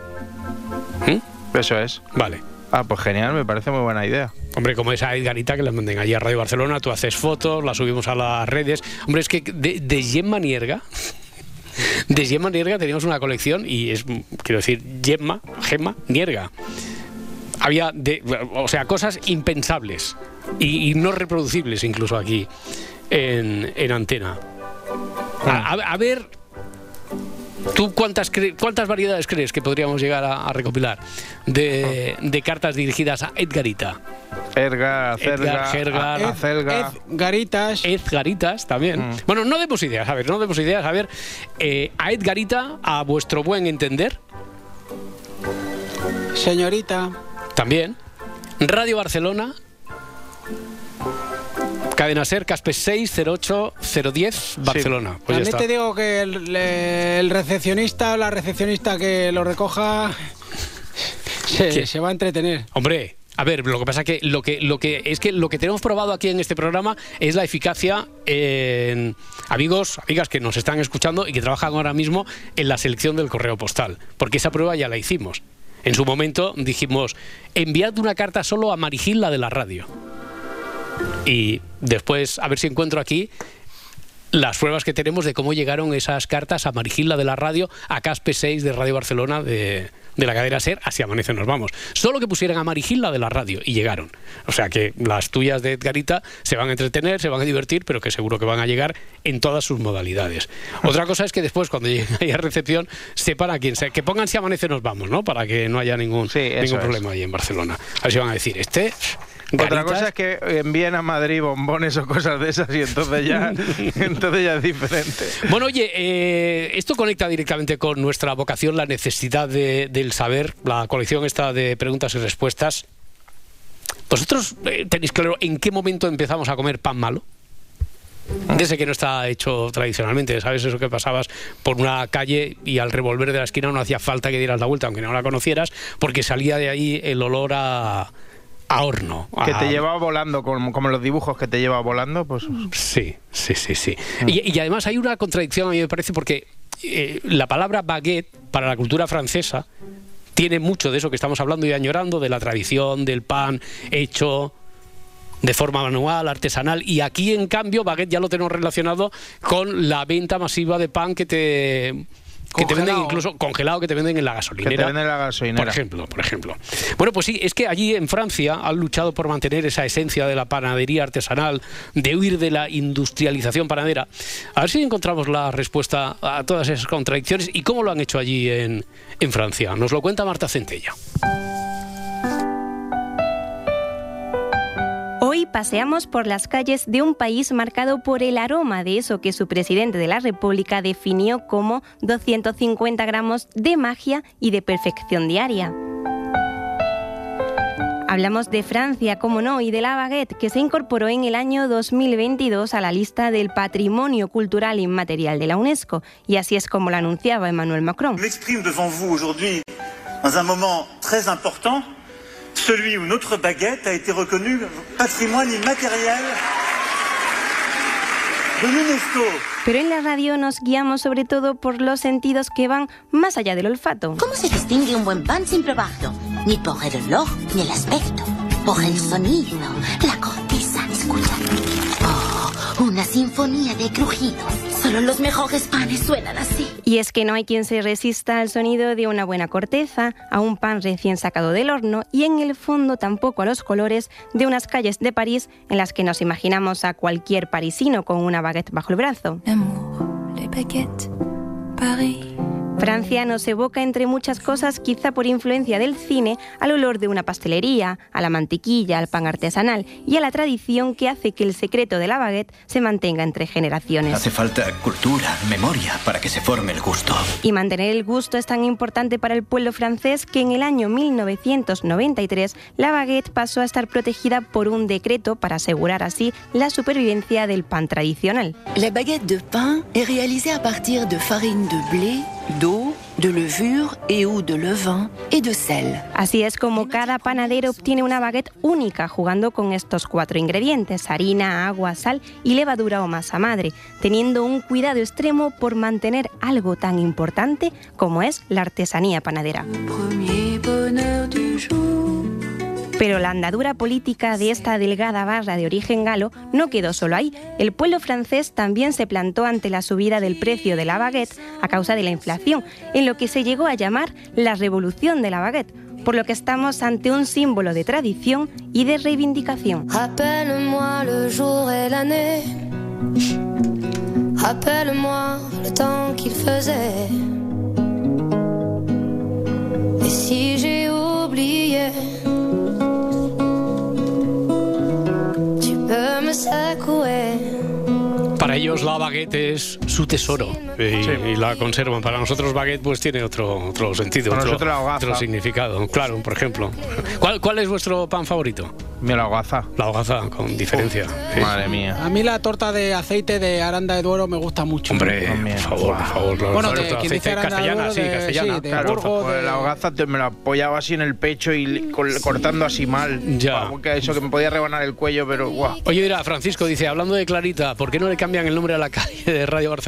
¿Mm? Eso es. Vale. Ah, pues genial, me parece muy buena idea. Hombre, como esa Edgarita que la manden allí a Radio Barcelona, tú haces fotos, las subimos a las redes. Hombre, es que de, de Gemma Nierga, de Gemma Nierga teníamos una colección y es, quiero decir, Gemma, Gemma Nierga. Había, de, o sea, cosas impensables y, y no reproducibles incluso aquí en, en antena. A, ver, ¿tú cuántas, cuántas variedades crees que podríamos llegar a, a recopilar de, de cartas dirigidas a Edgarita? Erga, Cerga, Edgar, Gergar, Acelga. Garitas. Edgaritas también. Mm. Bueno, no demos ideas, a ver, no demos ideas. A ver, eh, a Edgarita, a vuestro buen entender, Señorita. también. Radio Barcelona. Cadena Ser, Caspe 608-010, Barcelona. Pues También te digo que el, el recepcionista o la recepcionista que lo recoja se va a entretener. Hombre, a ver, lo que pasa que lo que lo que es que lo que tenemos probado aquí en este programa es la eficacia en amigos, amigas que nos están escuchando y que trabajan ahora mismo en la selección del correo postal, porque esa prueba ya la hicimos. En su momento dijimos, enviad una carta solo a Marigil, la de la radio. Y después, a ver si encuentro aquí las pruebas que tenemos de cómo llegaron esas cartas a Marigilda de la radio, a Caspe 6 de Radio Barcelona de, de la cadena SER, así amanece nos vamos. Solo que pusieran a Marigilda de la radio y llegaron. O sea que las tuyas de Edgarita se van a entretener, se van a divertir, pero que seguro que van a llegar en todas sus modalidades. Otra cosa es que después, cuando lleguen ahí a recepción, sepan a quién sea. Que pongan si amanece nos vamos, ¿no? Para que no haya ningún, ningún es. problema ahí en Barcelona. A ver si van a decir, este... Otra cosa es que envíen a Madrid bombones o cosas de esas y entonces ya, entonces ya es diferente. Bueno, oye, eh, esto conecta directamente con nuestra vocación, la necesidad de- del saber, la colección esta de preguntas y respuestas. ¿Vosotros eh, tenéis claro en qué momento empezamos a comer pan malo? Desde que no está hecho tradicionalmente, ¿sabes? Eso que pasabas por una calle y al revolver de la esquina no hacía falta que dieras la vuelta, aunque no la conocieras, porque salía de ahí el olor a, a horno. Que a- te llevaba volando, como, como los dibujos que te lleva volando, pues... Sí, sí, sí, sí. Y, y además hay una contradicción, a mí me parece, porque eh, la palabra baguette para la cultura francesa tiene mucho de eso que estamos hablando y añorando, de la tradición, del pan hecho de forma manual, artesanal, y aquí en cambio baguette ya lo tenemos relacionado con la venta masiva de pan que te que te venden incluso congelado que te venden en la gasolinera. Que te venden en la gasolinera. Por ejemplo, por ejemplo. Bueno, pues sí, es que allí en Francia han luchado por mantener esa esencia de la panadería artesanal, de huir de la industrialización panadera. A ver si encontramos la respuesta a todas esas contradicciones y cómo lo han hecho allí en, en Francia. Nos lo cuenta Marta Centella. Hoy paseamos por las calles de un país marcado por el aroma de eso que su presidente de la República definió como 250 gramos de magia y de perfección diaria. Hablamos de Francia, como no, y de la baguette, que se incorporó en el año 2022 a la lista del Patrimonio Cultural Inmaterial de la UNESCO, y así es como lo anunciaba Emmanuel Macron. M'exprime devant vous aujourd'hui dans un moment très important, celui où notre baguette a été reconnue patrimoine immatériel de l'UNESCO. Pero en la radio nos guiamos sobre todo por los sentidos que van más allá del olfato. ¿Cómo se distingue un buen pan sin probarlo? Ni por el olor, ni el aspecto. Por el sonido, la corteza, escucha. Una sinfonía de crujidos. Solo los mejores panes suenan así. Y es que no hay quien se resista al sonido de una buena corteza, a un pan recién sacado del horno y en el fondo tampoco a los colores de unas calles de París en las que nos imaginamos a cualquier parisino con una baguette bajo el brazo. Les baguettes, Paris. Francia nos evoca entre muchas cosas, quizá por influencia del cine, al olor de una pastelería, a la mantequilla, al pan artesanal y a la tradición que hace que el secreto de la baguette se mantenga entre generaciones. Hace falta cultura, memoria, para que se forme el gusto. Y mantener el gusto es tan importante para el pueblo francés que en el año 1993 la baguette pasó a estar protegida por un decreto para asegurar así la supervivencia del pan tradicional. La baguette de pain est réalisée à partir de farine de blé, d'eau, de levure et ou de levain et de sel. Así es como cada panadero obtiene una baguette única jugando con estos cuatro ingredientes, harina, agua, sal y levadura o masa madre, teniendo un cuidado extremo por mantener algo tan importante como es la artesanía panadera. Premier bonheur du jour. Pero la andadura política de esta delgada barra de origen galo no quedó solo ahí. El pueblo francés también se plantó ante la subida del precio de la baguette a causa de la inflación, en lo que se llegó a llamar la revolución de la baguette, por lo que estamos ante un símbolo de tradición y de reivindicación. Rappelle-moi le Para ellos la baguette es su tesoro y, y la conservan. Para nosotros baguette pues tiene otro, otro sentido, Para otro, nosotros la otro significado. Claro, por ejemplo. ¿Cuál, cuál es vuestro pan favorito? Mi la hogaza. La hogaza, con diferencia. Sí. Madre mía. A mí la torta de aceite de Aranda de Duero me gusta mucho. Hombre, por favor, por favor. la Bueno, de quien dice castellana, Duero, sí, de- castellana. sí, de claro. Burgos, Pues de- la hogaza te- me la apoyaba así en el pecho y cortando así mal. Ya. Vamos, que eso que me podía rebanar el cuello, pero guau. Oye, mira, Francisco dice, hablando de Clarita, ¿por qué no le cambian el nombre a la calle de Radio Barcelona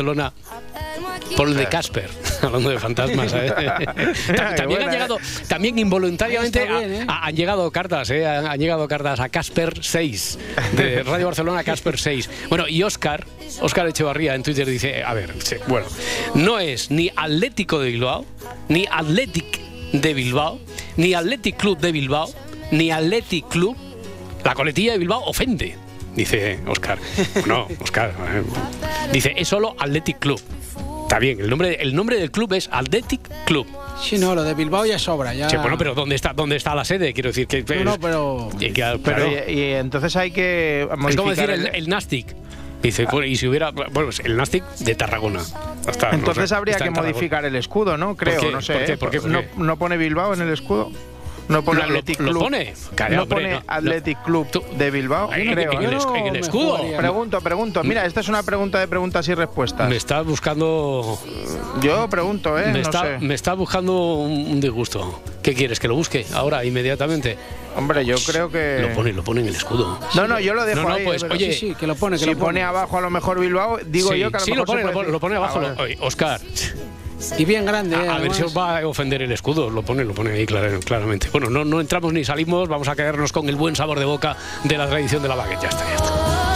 por el de Casper? hablando de fantasmas, ¿eh? Ta- también han buena, llegado, también involuntariamente bien, ¿eh? ha- ha- han llegado cartas, ¿eh? Han, han llegado cartas a Casper 6, de Radio Barcelona Casper 6. Bueno, y Oscar, Oscar Echevarría en Twitter dice, a ver, sí, bueno, no es ni Atlético de Bilbao, ni Athletic de Bilbao, ni Athletic Club de Bilbao, ni Athletic Club la coletilla de Bilbao ofende, dice Oscar. No, Oscar. eh, Dice, es solo Athletic Club. Está bien, el nombre, el nombre del club es Athletic Club. Sí, no, lo de Bilbao ya sobra. Ya... Sí, bueno, pero ¿dónde está, ¿dónde está la sede? Quiero decir que... No, no, pero... que- que- Pero claro, y, y entonces hay que es como decir el, el Nastic. Dice, bueno, y si hubiera... Bueno, pues el Nastic de Tarragona. Está, no Entonces sé, habría que modificar el escudo, ¿no? Creo, qué? no sé. ¿Por qué? ¿eh? ¿Por qué? ¿Por ¿No, qué? no pone Bilbao en el escudo? No pone Lo- Athletic lo Club. pone. No hombre, pone no, Club de Bilbao. En- creo, en ¿eh? el en el escudo. Pregunto, pregunto. Mira, esta es una pregunta de preguntas y respuestas. Me está buscando... Yo pregunto, ¿eh? Me, no está, sé. me está buscando un disgusto. ¿Qué quieres? ¿Que lo busque ahora, inmediatamente? Hombre, yo creo que... Lo pone, lo pone en el escudo. No, no, yo lo dejo No, no, ahí. pues, pero- oye, Sí, sí, que lo pone, que si lo pone. pone abajo a lo mejor Bilbao, digo Sí, yo que a lo sí, mejor lo pone, se lo lo pone abajo. Ah, lo- vale. oye, Oscar, Y bien grande. A, a ver si os va a ofender el escudo, lo pone, lo pone ahí clar- claramente. Bueno, no, no entramos ni salimos, vamos a quedarnos con el buen sabor de boca de la tradición de la baguette. Ya está, ya está.